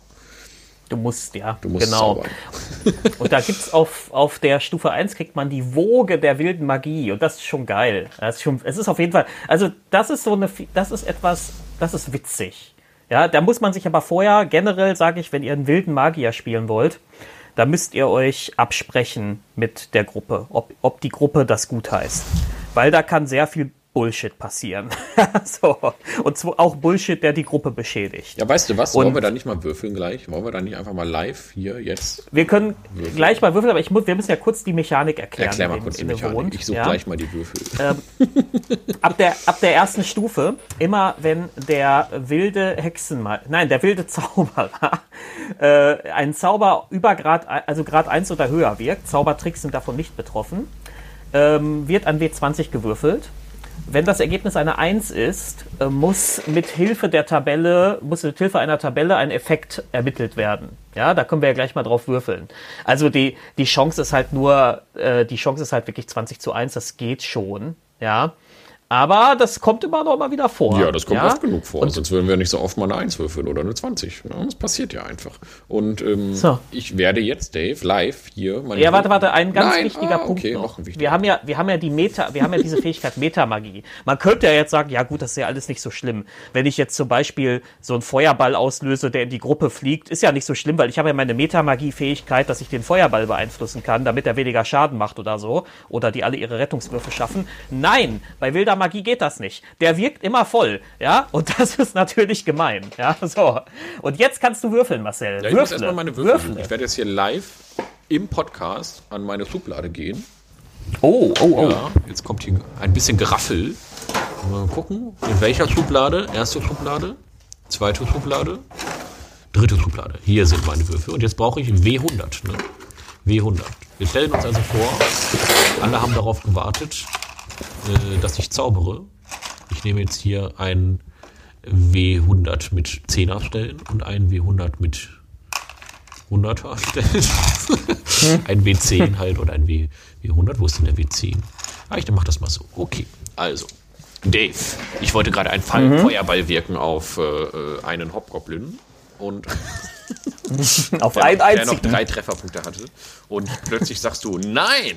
Du musst, ja, Du musst genau. [LAUGHS] Und da gibt's auf, auf der Stufe 1 kriegt man die Woge der wilden Magie. Und das ist schon geil. Das ist schon, es ist auf jeden Fall, also das ist so eine, das ist etwas, das ist witzig. Ja, da muss man sich aber vorher, generell sage ich, wenn ihr einen wilden Magier spielen wollt, da müsst ihr euch absprechen mit der Gruppe, ob, ob die Gruppe das gut heißt. Weil da kann sehr viel Bullshit passieren. [LAUGHS] so. Und zwar auch Bullshit, der die Gruppe beschädigt. Ja, weißt du was? Und- Wollen wir da nicht mal würfeln gleich? Wollen wir da nicht einfach mal live hier jetzt? Wir können gleich mal würfeln, aber ich muss, wir müssen ja kurz die Mechanik erklären. Erklär mal kurz die Mechanik. Rund, Ich suche ja. gleich mal die Würfel. Ab der, ab der ersten Stufe, immer wenn der wilde Hexenmal, nein, der wilde [LAUGHS] Zauberer äh, einen Zauber über Grad, also Grad 1 oder höher wirkt, Zaubertricks sind davon nicht betroffen, ähm, wird an W20 gewürfelt. Wenn das Ergebnis eine 1 ist, äh, muss mit Hilfe der Tabelle, muss mit Hilfe einer Tabelle ein Effekt ermittelt werden. Ja, da können wir ja gleich mal drauf würfeln. Also die, die Chance ist halt nur, äh, die Chance ist halt wirklich 20 zu 1, das geht schon. Ja. Aber das kommt immer noch mal wieder vor. Ja, das kommt ja? oft genug vor. Sonst würden wir nicht so oft mal eine 1 würfeln oder eine 20. Ja, das passiert ja einfach. Und ähm, So. ich werde jetzt, Dave, live hier meine Ja, warte, warte, ein ganz Nein, wichtiger ah, Punkt okay, noch. wichtiger wir haben ja, wir haben ja die Meta, wir haben ja diese Fähigkeit [LAUGHS] Metamagie. Man könnte ja jetzt sagen, ja gut, das ist ja alles nicht so schlimm. Wenn ich jetzt zum Beispiel so einen Feuerball auslöse, der in die Gruppe fliegt, ist ja nicht so schlimm, weil ich habe ja meine Metamagie-Fähigkeit, dass ich den Feuerball beeinflussen kann, damit er weniger Schaden macht oder so. Oder die alle ihre Rettungswürfe schaffen. Nein, bei wilder Magie geht das nicht. Der wirkt immer voll, ja, und das ist natürlich gemein, ja, so. Und jetzt kannst du würfeln, Marcel. Ja, ich muss Würfle. erstmal meine Würfel. Würfle. Ich werde jetzt hier live im Podcast an meine Schublade gehen. Oh, oh, oh. Ja, jetzt kommt hier ein bisschen Geraffel. Mal gucken, in welcher Schublade? Erste Schublade, zweite Schublade, dritte Schublade. Hier sind meine Würfel. Und jetzt brauche ich W100. Ne? W100. Wir stellen uns also vor, alle haben darauf gewartet, äh, dass ich zaubere. Ich nehme jetzt hier ein W100 mit 10er Stellen und ein W100 mit 100er Stellen. ein W10 halt und ein W, W100. Wo ist denn der W10? Ah, ich mach das mal so. Okay, also. Dave, ich wollte gerade einen Fall Feuerball wirken auf äh, einen Hobgoblin und [LAUGHS] Auf der, einen noch, der noch einzigen. drei Trefferpunkte hatte. Und plötzlich sagst du, nein,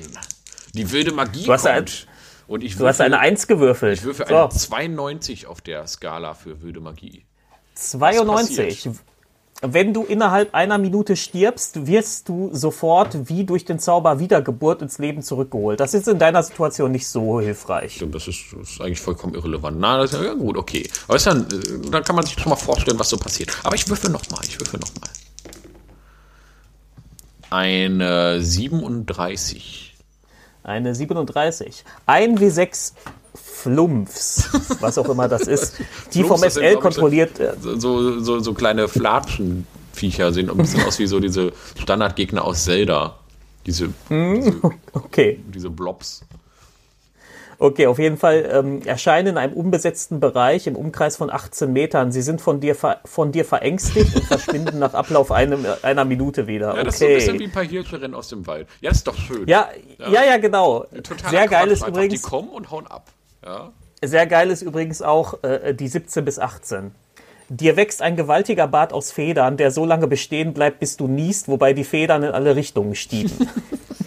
die wilde Magie kommt. ein- und ich Du hast eine 1 gewürfelt. ich würfe so, eine 92 auf der Skala für wilde Magie. 92. wenn du innerhalb einer Minute stirbst, wirst du sofort wie durch den Zauber Wiedergeburt ins Leben zurückgeholt. Das ist in deiner Situation nicht so hilfreich. Stimmt, das ist, das ist eigentlich vollkommen irrelevant. Na, das ist ja gut, okay. Aber ist dann, äh, dann kann man sich schon mal vorstellen, was so passiert. Aber ich würfel nochmal, ich würfel nochmal. Eine 37. Eine 37. Ein W6 Flumpfs, was auch immer das ist, [LAUGHS] die vom Flumps, SL kontrolliert. äh, So, so, so kleine Flatschenviecher sehen ein bisschen aus wie so diese Standardgegner aus Zelda. Diese, diese, [LAUGHS] Okay, diese Blobs. Okay, auf jeden Fall ähm, erscheinen in einem unbesetzten Bereich im Umkreis von 18 Metern. Sie sind von dir, von dir verängstigt und verschwinden nach Ablauf einem, einer Minute wieder. Ja, das ist so ein bisschen wie ein paar Hirsche rennen aus dem Wald. Ja, ist doch schön. Ja, ja, ja, genau. Totaler Sehr geil ist übrigens. Die kommen und hauen ab. Ja. Sehr geil ist übrigens auch äh, die 17 bis 18. Dir wächst ein gewaltiger Bart aus Federn, der so lange bestehen bleibt, bis du niest, wobei die Federn in alle Richtungen stieben. [LAUGHS]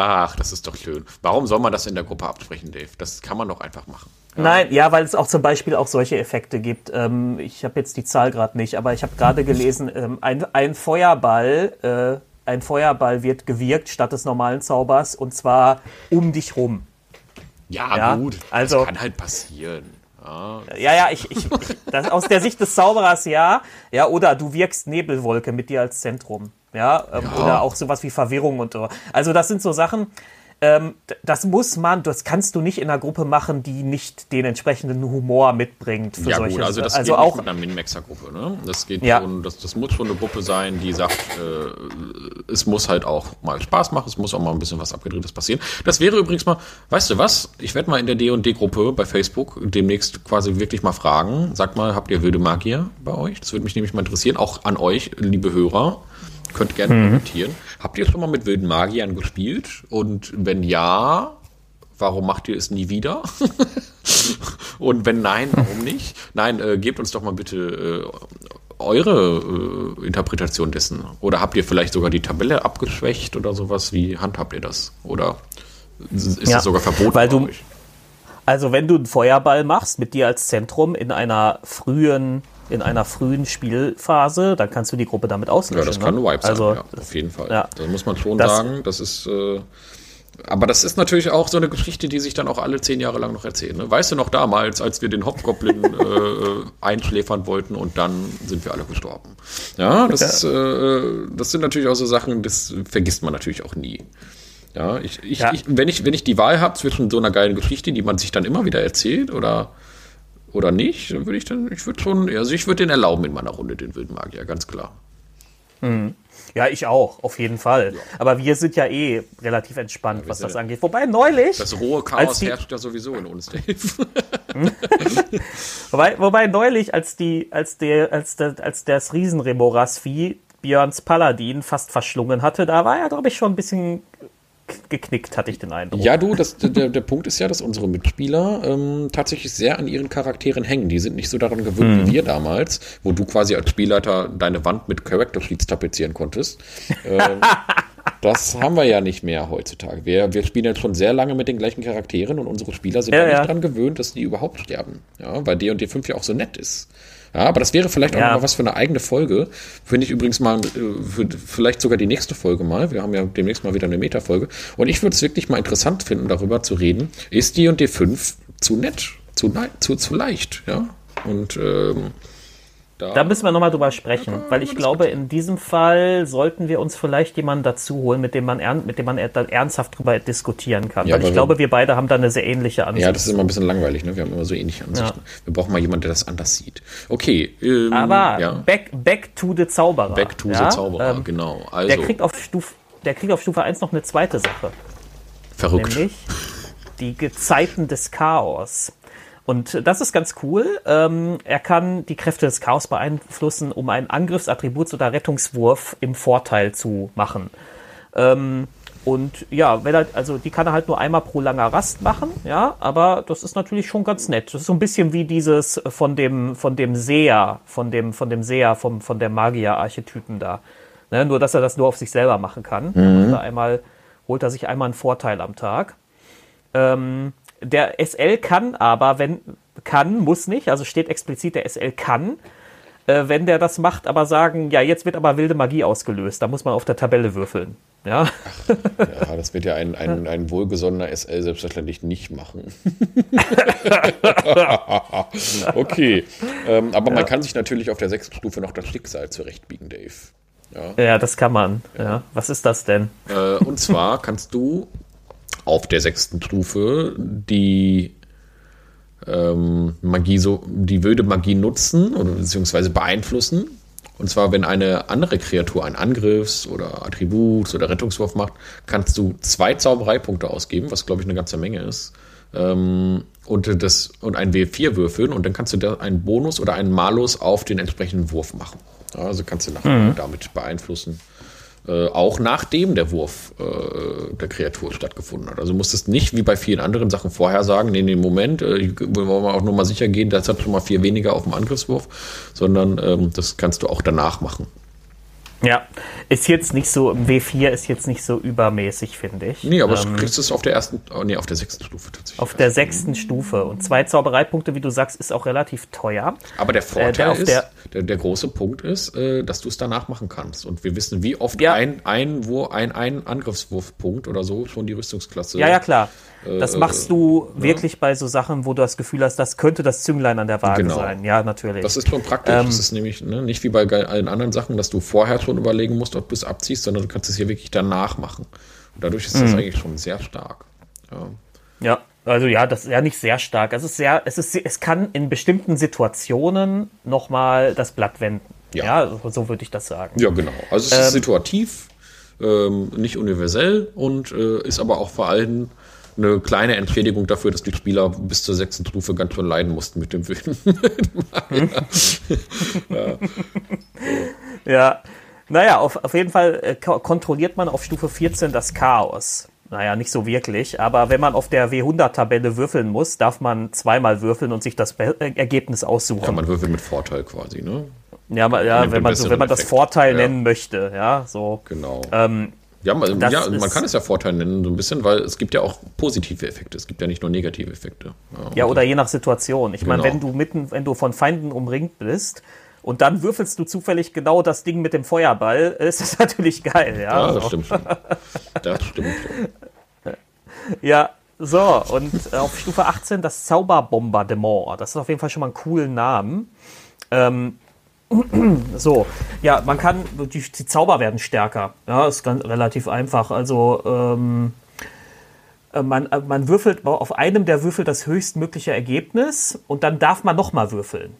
Ach, das ist doch schön. Warum soll man das in der Gruppe absprechen, Dave? Das kann man doch einfach machen. Ja. Nein, ja, weil es auch zum Beispiel auch solche Effekte gibt. Ähm, ich habe jetzt die Zahl gerade nicht, aber ich habe gerade gelesen, ähm, ein, ein Feuerball, äh, ein Feuerball wird gewirkt statt des normalen Zaubers und zwar um dich rum. Ja, Ja, gut. also- das kann halt passieren. Ja. Ja, ja, ich, ich, ich das, aus der Sicht des Zauberers ja. Ja, oder du wirkst Nebelwolke mit dir als Zentrum. Ja, ähm, Ja. oder auch sowas wie Verwirrung und so. Also das sind so Sachen, ähm, das muss man, das kannst du nicht in einer Gruppe machen, die nicht den entsprechenden Humor mitbringt für Ja solche gut, also das also geht auch nicht mit einer Min-Maxer-Gruppe. Ne? Das geht Ja. schon, das, das muss schon eine Gruppe sein, die sagt, äh, es muss halt auch mal Spaß machen, es muss auch mal ein bisschen was Abgedrehtes passieren. Das wäre übrigens mal, weißt du was? Ich werde mal in der D&D-Gruppe bei Facebook demnächst quasi wirklich mal fragen, sagt mal, habt ihr wilde Magier bei euch? Das würde mich nämlich mal interessieren, auch an euch, liebe Hörer. Könnt gerne Mhm. kommentieren. Habt ihr schon mal mit wilden Magiern gespielt? Und wenn ja, warum macht ihr es nie wieder? [LAUGHS] Und wenn nein, warum nicht? Nein, äh, gebt uns doch mal bitte äh, eure äh, Interpretation dessen. Oder habt ihr vielleicht sogar die Tabelle abgeschwächt oder sowas? Wie handhabt ihr das? Oder ist Ja, das sogar verboten weil du-? Also wenn du einen Feuerball machst mit dir als Zentrum in einer frühen in einer frühen Spielphase, dann kannst du die Gruppe damit auslöschen. Ja, das kann ein ne? Wipe sein, also, ja, auf jeden Fall. ja. Da muss man schon Das- sagen, das ist. Äh, aber das ist natürlich auch so eine Geschichte, die sich dann auch alle zehn Jahre lang noch erzählen. Ne? Weißt du noch damals, als wir den Hobgoblin [LAUGHS] äh, einschläfern wollten und dann sind wir alle gestorben? Ja, das, Ist, äh, das sind natürlich auch so Sachen, das vergisst man natürlich auch nie. Ja, ich, ich, Ja. ich, wenn, ich, wenn ich die Wahl habe zwischen so einer geilen Geschichte, die man sich dann immer wieder erzählt, oder, oder nicht, dann würde ich dann, ich würde schon, also ich würde den erlauben in meiner Runde, den wilden Magier, ganz klar. Ja, ich auch, auf jeden Fall. Aber wir sind ja eh relativ entspannt, was sind das ja- angeht. Wobei neulich, Das rohe Chaos herrscht ja sowieso in uns, Dave. [LAUGHS] wobei, wobei neulich, als die, als der, als der, als das Riesenremoras-Vieh Björns Paladin fast verschlungen hatte, da war er, glaube ich, schon ein bisschen geknickt, hatte ich den Eindruck. Ja, du, das, der, der Punkt ist ja, dass unsere Mitspieler ähm, tatsächlich sehr an ihren Charakteren hängen. Die sind nicht so daran gewöhnt wie wir damals, wo du quasi als Spielleiter deine Wand mit Character Sheets tapezieren konntest. Ähm, [LAUGHS] das haben wir ja nicht mehr heutzutage. Wir, wir spielen jetzt schon sehr lange mit den gleichen Charakteren und unsere Spieler sind Ja, ja, nicht ja. daran gewöhnt, dass die überhaupt sterben. Ja, weil D&D 5 ja auch so nett ist. Ja, aber das wäre vielleicht auch Ja. noch mal was für eine eigene Folge. Finde ich übrigens mal, äh, vielleicht sogar die nächste Folge mal. Wir haben ja demnächst mal wieder eine Meta-Folge. Und ich würde es wirklich mal interessant finden, darüber zu reden. Ist D&D 5 zu nett? Zu, zu, zu leicht? Ja. Und ähm, da, Da müssen wir nochmal drüber sprechen, weil ich glaube, in diesem Fall sollten wir uns vielleicht jemanden dazu holen, mit dem man, ern mit dem man er- dann ernsthaft drüber diskutieren kann. Ja, weil ich glaube, wir beide haben da eine sehr ähnliche Ansicht. ja, das ist immer ein bisschen langweilig. Ne? Wir haben immer so ähnliche Ansichten. Wir brauchen mal jemanden, der das anders sieht. Okay. Ähm, Aber ja. back, back to the Zauberer. Back to ja? the Zauberer, Ähm, genau. Also, der, kriegt auf Stufe, der kriegt auf Stufe 1 noch eine zweite Sache, verrückt. nämlich die Gezeiten des Chaos. Und das ist ganz cool. Ähm, er kann die Kräfte des Chaos beeinflussen, um einen Angriffsattribut oder Rettungswurf im Vorteil zu machen. Ähm, und ja, wenn er, also die kann er halt nur einmal pro langer Rast machen, ja, aber das ist natürlich schon ganz nett. Das ist so ein bisschen wie dieses von dem, von dem Seher, von dem, von dem Seher, vom, von der Magier-Archetypen da. Ne, nur, dass er das nur auf sich selber machen kann. Macht er einmal, holt er sich einmal einen Vorteil am Tag. Ähm, der SL kann aber, wenn kann, muss nicht, also steht explizit, der SL kann äh, wenn der das macht, aber sagen, ja, jetzt wird aber wilde Magie ausgelöst. Da muss man auf der Tabelle würfeln. Ja, Ja, das wird ja ein, ein, ein wohlgesonnener SL selbstverständlich nicht machen. [LAUGHS] okay. Ähm, aber man kann sich natürlich auf der sechsten Stufe noch das Schicksal zurechtbiegen, Dave. Ja. ja das kann man. Ja. Was ist das denn? Äh, und zwar kannst du auf der sechsten Stufe die ähm, Magie so, die wilde Magie nutzen oder beziehungsweise beeinflussen. Und zwar, wenn eine andere Kreatur einen Angriffs- oder Attributs- oder Rettungswurf macht, kannst du zwei Zaubereipunkte ausgeben, was glaube ich eine ganze Menge ist. Ähm, und, das, und ein W4 würfeln und dann kannst du da einen Bonus oder einen Malus auf den entsprechenden Wurf machen. Also kannst du nachher damit beeinflussen. Äh, auch nachdem der Wurf äh, der Kreatur stattgefunden hat. Also du musstest nicht wie bei vielen anderen Sachen vorher sagen, nee, nee, Moment, äh, wollen wir auch nur mal sicher gehen, das hat schon mal vier weniger auf dem Angriffswurf, sondern ähm, das kannst du auch danach machen. Ja, ist jetzt nicht so, W4 ist jetzt nicht so übermäßig, finde ich. Nee, aber Ähm, du kriegst es auf der ersten, oh, nee, auf der sechsten Stufe tatsächlich. auf der sechsten Stufe. Und zwei Zaubereipunkte, wie du sagst, ist auch relativ teuer. aber der Vorteil äh, der ist, der- der, der, große Punkt ist, äh, dass du es danach machen kannst. Und wir wissen, wie oft Ja. ein, ein, wo ein, ein Angriffswurfpunkt oder so schon die Rüstungsklasse. Ja, ja, klar. Das Äh, machst du wirklich bei so Sachen, wo du das Gefühl hast, das könnte das Zünglein an der Waage Genau. sein. Ja, natürlich. Das ist schon praktisch. Ähm, das ist nämlich ne, nicht wie bei allen anderen Sachen, dass du vorher schon überlegen musst, ob du es abziehst, sondern du kannst es hier wirklich danach machen. Und dadurch ist Mhm. das eigentlich schon sehr stark. Ja. Ja, also ja, das ist ja nicht sehr stark. Es ist sehr, es ist, es kann in bestimmten Situationen nochmal das Blatt wenden. Ja. Ja, so, würde ich das sagen. ja, genau. Also es ist situativ, ähm, nicht universell und äh, ist aber auch vor allem eine kleine Entschädigung dafür, dass die Spieler bis zur sechsten Stufe ganz schön leiden mussten mit dem Wilden. [LAUGHS] Ja, naja, auf, auf jeden Fall äh, ko- kontrolliert man auf Stufe 14 das Chaos. Naja, nicht so wirklich, aber wenn man auf der W100-Tabelle würfeln muss, darf man zweimal würfeln und sich das äh, Ergebnis ja, aussuchen. man würfelt mit Vorteil quasi, ne? Ja, ja wenn man, so, wenn man das. Vorteil Ja. nennen möchte, ja, so. Genau. Ähm, Ja, man, ja man kann es ja Vorteil nennen, so ein bisschen, weil es gibt ja auch positive Effekte. Es gibt ja nicht nur negative Effekte. Ja, oder je nach Situation. Ich meine, Genau. wenn du mitten, wenn du von Feinden umringt bist und dann würfelst du zufällig genau das Ding mit dem Feuerball, [LAUGHS] ist das natürlich geil, ja. Ja, das stimmt schon. Das stimmt schon. [LAUGHS] Ja, so, und auf Stufe 18 das Zauberbombardement. Das ist auf jeden Fall schon mal einen coolen Namen. Ähm, [CLEARS THROAT] so, ja, man kann, die, die Zauber werden stärker. Ja, ist ganz relativ einfach. Also, ähm, äh, man, äh, man würfelt auf einem der Würfel das höchstmögliche Ergebnis und dann darf man nochmal würfeln.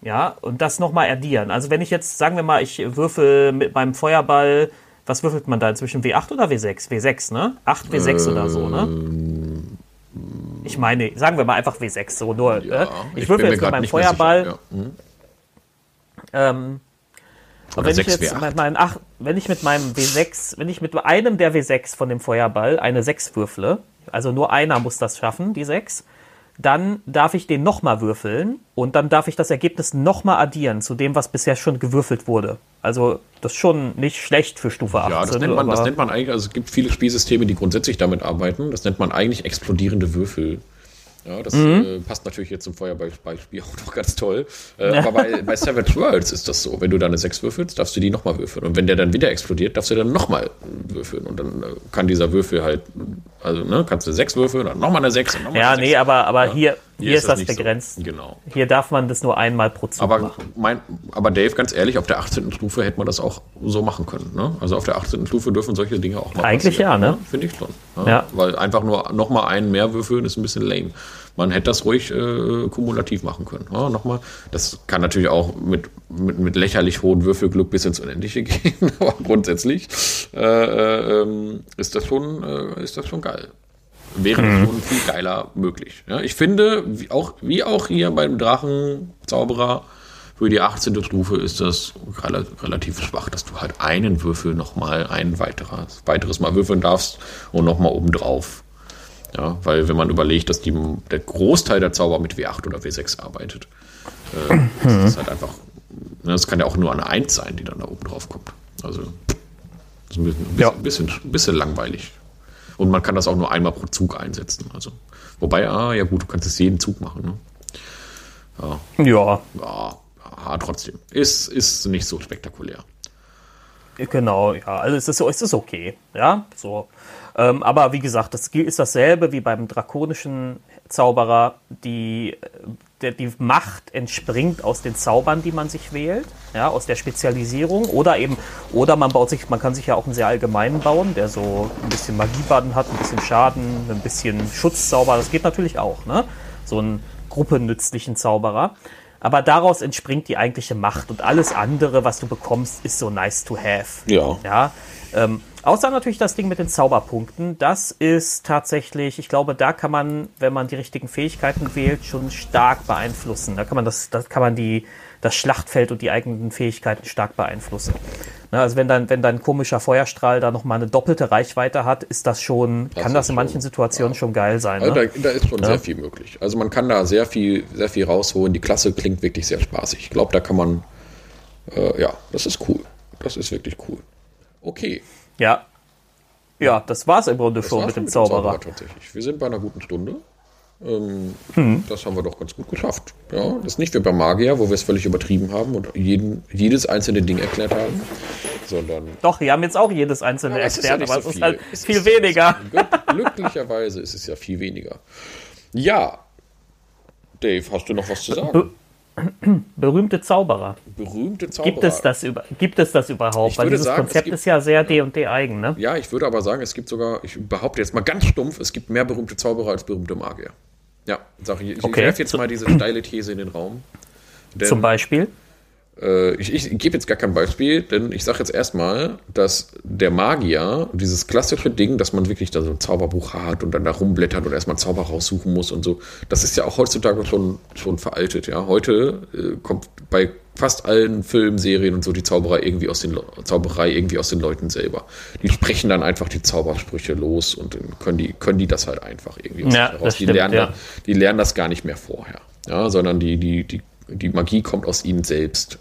Ja, und das nochmal addieren. Also wenn ich jetzt, sagen wir mal, ich würfel mit meinem Feuerball, was würfelt man da inzwischen? W8 oder W6? W6, ne? 8 W6 oder so, ne? Ähm, Ich meine, sagen wir mal einfach W6, so nur. Ja, äh, ich, bin würfel jetzt mit meinem Feuerball. sicher. Ja. Hm. Ähm, Oder wenn ich 6 jetzt W8. mit meinen ach, wenn ich mit meinem W6, wenn ich mit einem der W6 von dem Feuerball eine 6 würfle, also nur einer muss das schaffen, die 6, dann darf ich den nochmal würfeln und dann darf ich das Ergebnis nochmal addieren zu dem, was bisher schon gewürfelt wurde. Also das ist schon nicht schlecht für Stufe 18. Ja, das nennt, man, das nennt man eigentlich, also es gibt viele Spielsysteme, die grundsätzlich damit arbeiten. Das nennt man eigentlich explodierende Würfel. Ja, das Mhm. äh, passt natürlich jetzt zum Feuerballspiel auch noch ganz toll. Äh, aber bei, [LAUGHS] bei Savage Worlds ist das so. Wenn du da eine 6 würfelst, darfst du die nochmal würfeln. Und wenn der dann wieder explodiert, darfst du dann nochmal würfeln. Und dann äh, kann dieser Würfel halt, also ne, kannst du 6 würfeln, dann nochmal eine 6 und nochmal ja, eine 6. nee, aber, aber hier, hier, ist das, so. begrenzt. Genau. Hier darf man das nur einmal pro Zug Aber, machen. mein, aber Dave, ganz ehrlich, auf der 18. Stufe hätte man das auch so machen können. Ne? Also auf der 18. Stufe dürfen solche Dinge auch mal Eigentlich passieren, ja, ne? Finde ich schon. Ja. Weil einfach nur nochmal einen mehr würfeln ist ein bisschen lame. Man hätte das ruhig äh, kumulativ machen können. Ja, nochmal. Das kann natürlich auch mit, mit, mit lächerlich hohem Würfelglück bis ins Unendliche [LAUGHS] gehen, aber grundsätzlich äh, äh, ähm, ist, das schon, äh, ist das schon geil. Wäre Mhm. schon viel geiler möglich. Ja, ich finde, wie auch, wie auch hier beim Drachenzauberer, für die 18. Stufe ist das rela- relativ schwach, dass du halt einen Würfel nochmal ein weiteres, weiteres Mal würfeln darfst und nochmal obendrauf. Ja, weil wenn man überlegt, dass die, der Großteil der Zauber mit W8 oder W6 arbeitet, äh, das ist halt einfach, ne, das kann ja auch nur eine 1 sein, die dann da oben drauf kommt. Also, das ist ein bisschen, Ja. bisschen, bisschen, bisschen langweilig. Und man kann das auch nur einmal pro Zug einsetzen. Also, wobei, ah, ja gut, du kannst es jeden Zug machen. Ne? Ja, Ja, ja. ah, trotzdem. Ist, ist nicht so spektakulär. Genau, ja, also es ist, es ist okay, ja, so. Ähm, aber wie gesagt, das ist dasselbe wie beim drakonischen Zauberer. Die, der, die Macht entspringt aus den Zaubern, die man sich wählt, ja, aus der Spezialisierung. Oder eben, oder man baut sich, man kann sich ja auch einen sehr allgemeinen bauen, der so ein bisschen Magiebaden hat, ein bisschen Schaden, ein bisschen Schutzzauber. Das geht natürlich auch, ne? So einen gruppennützlichen Zauberer. Aber daraus entspringt die eigentliche Macht und alles andere, was du bekommst, ist so nice to have. Ja. Ja. Ähm, außer natürlich das Ding mit den Zauberpunkten. Das ist tatsächlich, ich glaube, da kann man, wenn man die richtigen Fähigkeiten wählt, schon stark beeinflussen. Da kann man das, da kann man die, das Schlachtfeld und die eigenen Fähigkeiten stark beeinflussen. Ne, also wenn dann, wenn dein komischer Feuerstrahl da nochmal eine doppelte Reichweite hat, ist das schon, das kann das in manchen Situationen ja. schon geil sein. Also ne? da, da, ist schon ja. sehr viel möglich. Also man kann da sehr viel, sehr viel rausholen. Die Klasse klingt wirklich sehr spaßig. Ich glaube, da kann man, äh, ja, das ist cool. Das ist wirklich cool. Okay. Ja. Ja, das war's im Grunde das schon mit dem Zauberer. Zauberer. Tatsächlich. Wir sind bei einer guten Stunde. Ähm, hm. Das haben wir doch ganz gut geschafft. Ja, das ist nicht wie beim Magier, wo wir es völlig übertrieben haben und jeden, jedes einzelne Ding erklärt haben, sondern. Doch, wir haben jetzt auch jedes einzelne ja, erklärt, ja aber es ist halt es viel ist weniger. Glücklicherweise ist es ja viel weniger. Ja, Dave, hast du noch was zu sagen? [CLEARS THROAT] Berühmte Zauberer. Berühmte Zauberer. Gibt es das, über, gibt es das überhaupt? Ich Weil dieses sagen, Konzept gibt, ist ja sehr D&D eigen, ne? Ja, ich würde aber sagen, es gibt sogar, ich behaupte jetzt mal ganz stumpf, es gibt mehr berühmte Zauberer als berühmte Magier. Ja, sag ich. Ich okay. werfe jetzt mal diese steile These in den Raum. Denn, Zum Beispiel? Äh, ich, ich gebe jetzt gar kein Beispiel, denn ich sage jetzt erstmal, dass der Magier, dieses klassische Ding, dass man wirklich da so ein Zauberbuch hat und dann da rumblättert und erstmal Zauber raussuchen muss und so, das ist ja auch heutzutage schon, schon veraltet. Ja, heute äh, kommt bei fast allen Filmen, Serien und so die Zauberer irgendwie aus den Zauberei irgendwie aus den Leuten selber. Die sprechen dann einfach die Zaubersprüche los und können die können die das halt einfach irgendwie aus ja, heraus. Die lernen ja. die lernen das gar nicht mehr vorher, ja, sondern die die die die Magie kommt aus ihnen selbst.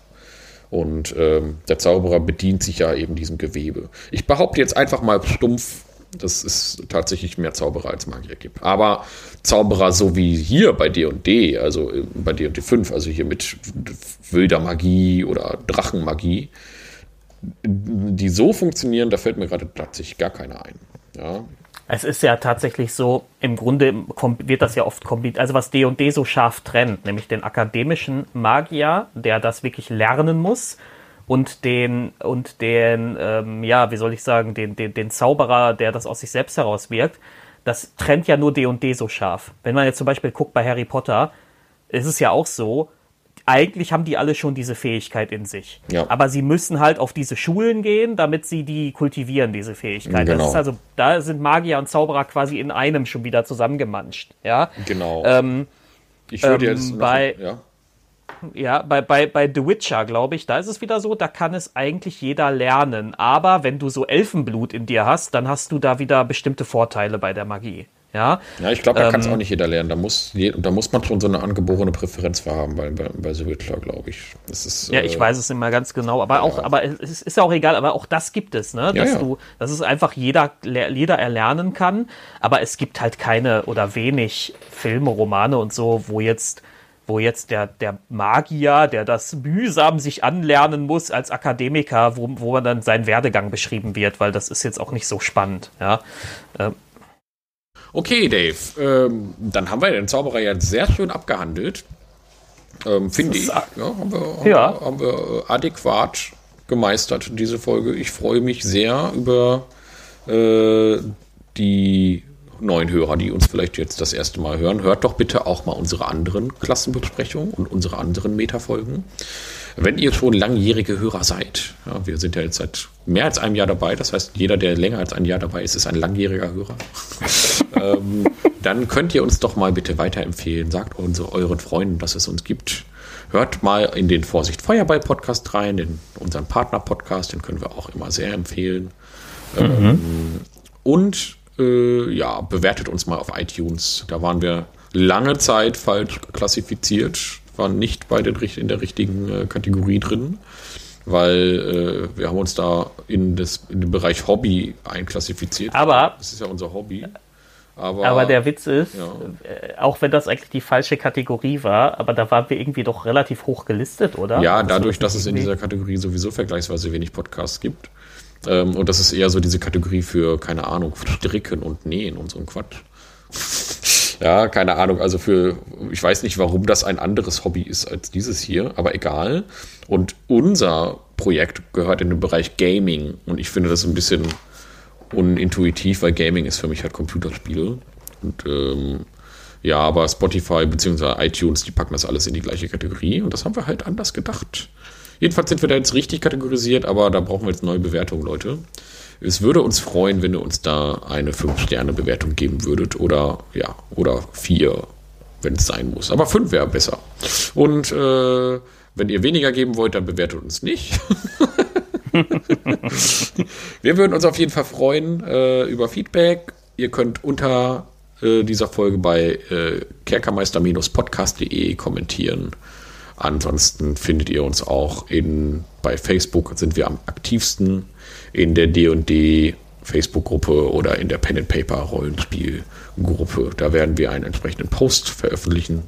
Und ähm, der Zauberer bedient sich ja eben diesem Gewebe. Ich behaupte jetzt einfach mal stumpf, dass es tatsächlich mehr Zauberer als Magier gibt. Aber Zauberer so wie hier bei D&D, also äh, bei D&D 5, also hier mit wilder Magie oder Drachenmagie, die so funktionieren, da fällt mir gerade tatsächlich gar keiner ein. Ja. Es ist ja tatsächlich so, im Grunde wird das ja oft kombiniert, also was D&D so scharf trennt, nämlich den akademischen Magier, der das wirklich lernen muss, und den, und den, ähm, ja, wie soll ich sagen, den, den, den Zauberer, der das aus sich selbst heraus wirkt, das trennt ja nur D&D so scharf. Wenn man jetzt zum Beispiel guckt bei Harry Potter, ist es ja auch so, eigentlich haben die alle schon diese Fähigkeit in sich. Ja. Aber sie müssen halt auf diese Schulen gehen, damit sie die kultivieren, diese Fähigkeit. Genau. Das ist also, da sind Magier und Zauberer quasi in einem schon wieder zusammengemanscht. Ja. Genau. Ähm, ich würde ähm, jetzt noch, bei, ja. Ja, bei, bei, bei The Witcher, glaube ich, da ist es wieder so, da kann es eigentlich jeder lernen. Aber wenn du so Elfenblut in dir hast, dann hast du da wieder bestimmte Vorteile bei der Magie. Ja, ja ich glaube, da ähm, kann es auch nicht jeder lernen. Da muss, da muss man schon so eine angeborene Präferenz für haben bei, bei, bei The Witcher, glaube ich. Das ist, ja, ich äh, weiß es immer ganz genau, aber ja. auch, aber es ist ja auch egal, aber auch das gibt es, ne? Dass ja, ja. du, dass es einfach jeder, jeder erlernen kann, aber es gibt halt keine oder wenig Filme, Romane und so, wo jetzt wo jetzt der, der Magier, der das mühsam sich anlernen muss als Akademiker, wo, wo man dann sein Werdegang beschrieben wird, weil das ist jetzt auch nicht so spannend. Ja. Ähm. Okay, Dave, ähm, dann haben wir den Zauberer ja sehr schön abgehandelt. Ähm, Finde ich. Ja, haben, wir, haben, ja. Wir, haben wir adäquat gemeistert, diese Folge. Ich freue mich sehr über äh, die neuen Hörer, die uns vielleicht jetzt das erste Mal hören, hört doch bitte auch mal unsere anderen Klassenbesprechungen und unsere anderen Metafolgen. Wenn ihr schon langjährige Hörer seid, ja, wir sind ja jetzt seit mehr als einem Jahr dabei, das heißt, jeder, der länger als ein Jahr dabei ist, ist ein langjähriger Hörer, [LAUGHS] ähm, dann könnt ihr uns doch mal bitte weiterempfehlen. Sagt unsere, euren Freunden, dass es uns gibt. Hört mal in den Vorsicht Feuerball Podcast rein, in unseren Partner Podcast, den können wir auch immer sehr empfehlen. Mhm. Ähm, und äh, ja, bewertet uns mal auf iTunes. Da waren wir lange Zeit falsch klassifiziert, waren nicht bei den, in der richtigen äh, Kategorie drin, weil äh, wir haben uns da in, das, in den Bereich Hobby einklassifiziert. Aber das ist ja unser Hobby. Aber, Aber der Witz ist, Ja. äh, auch wenn das eigentlich die falsche Kategorie war, aber da waren wir irgendwie doch relativ hoch gelistet, oder? Ja, Also dadurch, das dass es in dieser Kategorie sowieso vergleichsweise wenig Podcasts gibt. Ähm, und das ist eher so diese Kategorie für, keine Ahnung, Stricken und Nähen und so ein Quatsch. Ja, keine Ahnung, also für, ich weiß nicht, warum das ein anderes Hobby ist als dieses hier, aber egal. Und unser Projekt gehört in den Bereich Gaming und ich finde das ein bisschen unintuitiv, weil Gaming ist für mich halt Computerspiele. Und ähm, ja, aber Spotify bzw. iTunes, die packen das alles in die gleiche Kategorie und das haben wir halt anders gedacht. Jedenfalls sind wir da jetzt richtig kategorisiert, aber da brauchen wir jetzt neue Bewertungen, Leute. Es würde uns freuen, wenn ihr uns da eine 5-Sterne-Bewertung geben würdet oder ja, oder 4, wenn es sein muss. Aber 5 wäre besser. Und äh, wenn ihr weniger geben wollt, dann bewertet uns nicht. [LAUGHS] Wir würden uns auf jeden Fall freuen äh, über Feedback. Ihr könnt unter äh, dieser Folge bei äh, kerkermeister-podcast.de kommentieren. Ansonsten findet ihr uns auch in, bei Facebook, sind wir am aktivsten in der D&D Facebook-Gruppe oder in der Pen and Paper Rollenspiel-Gruppe. Da werden wir einen entsprechenden Post veröffentlichen.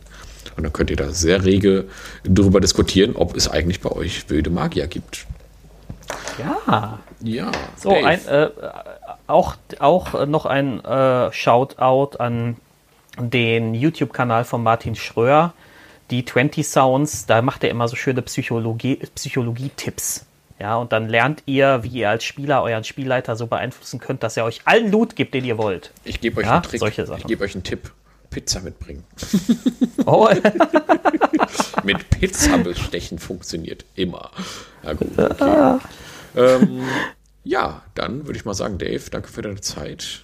Und dann könnt ihr da sehr rege darüber diskutieren, ob es eigentlich bei euch wilde Magier gibt. Ja. Ja, So, ein, äh, auch, auch noch ein äh, Shoutout an den YouTube-Kanal von Martin Schröer, die 20 Sounds, da macht er immer so schöne Psychologie- Psychologie-Tipps. Ja, und dann lernt ihr, wie ihr als Spieler euren Spielleiter so beeinflussen könnt, dass er euch allen Loot gibt, den ihr wollt. Ich gebe euch Ja, einen Trick. solche Sachen. Ich gebe euch einen Tipp. Pizza mitbringen. [LAUGHS] Oh, [LAUGHS] Mit Pizza bestechen funktioniert immer. Ja, gut. Okay. ähm, ja, dann würde ich mal sagen, Dave, danke für deine Zeit.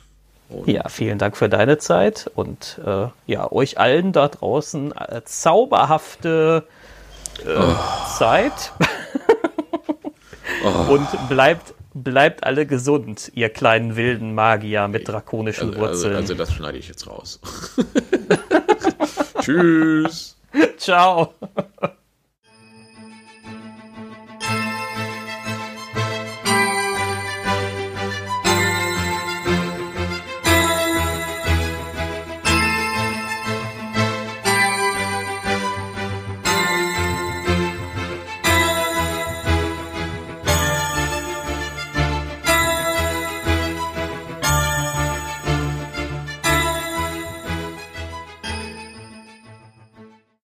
Und ja, vielen Dank für deine Zeit und äh, ja, euch allen da draußen äh, zauberhafte äh, Zeit. [LAUGHS] Und bleibt, bleibt alle gesund, ihr kleinen wilden Magier mit drakonischen also, also, Wurzeln. also das schneide ich jetzt raus. [LAUGHS] Tschüss. [LAUGHS] Ciao. [LAUGHS]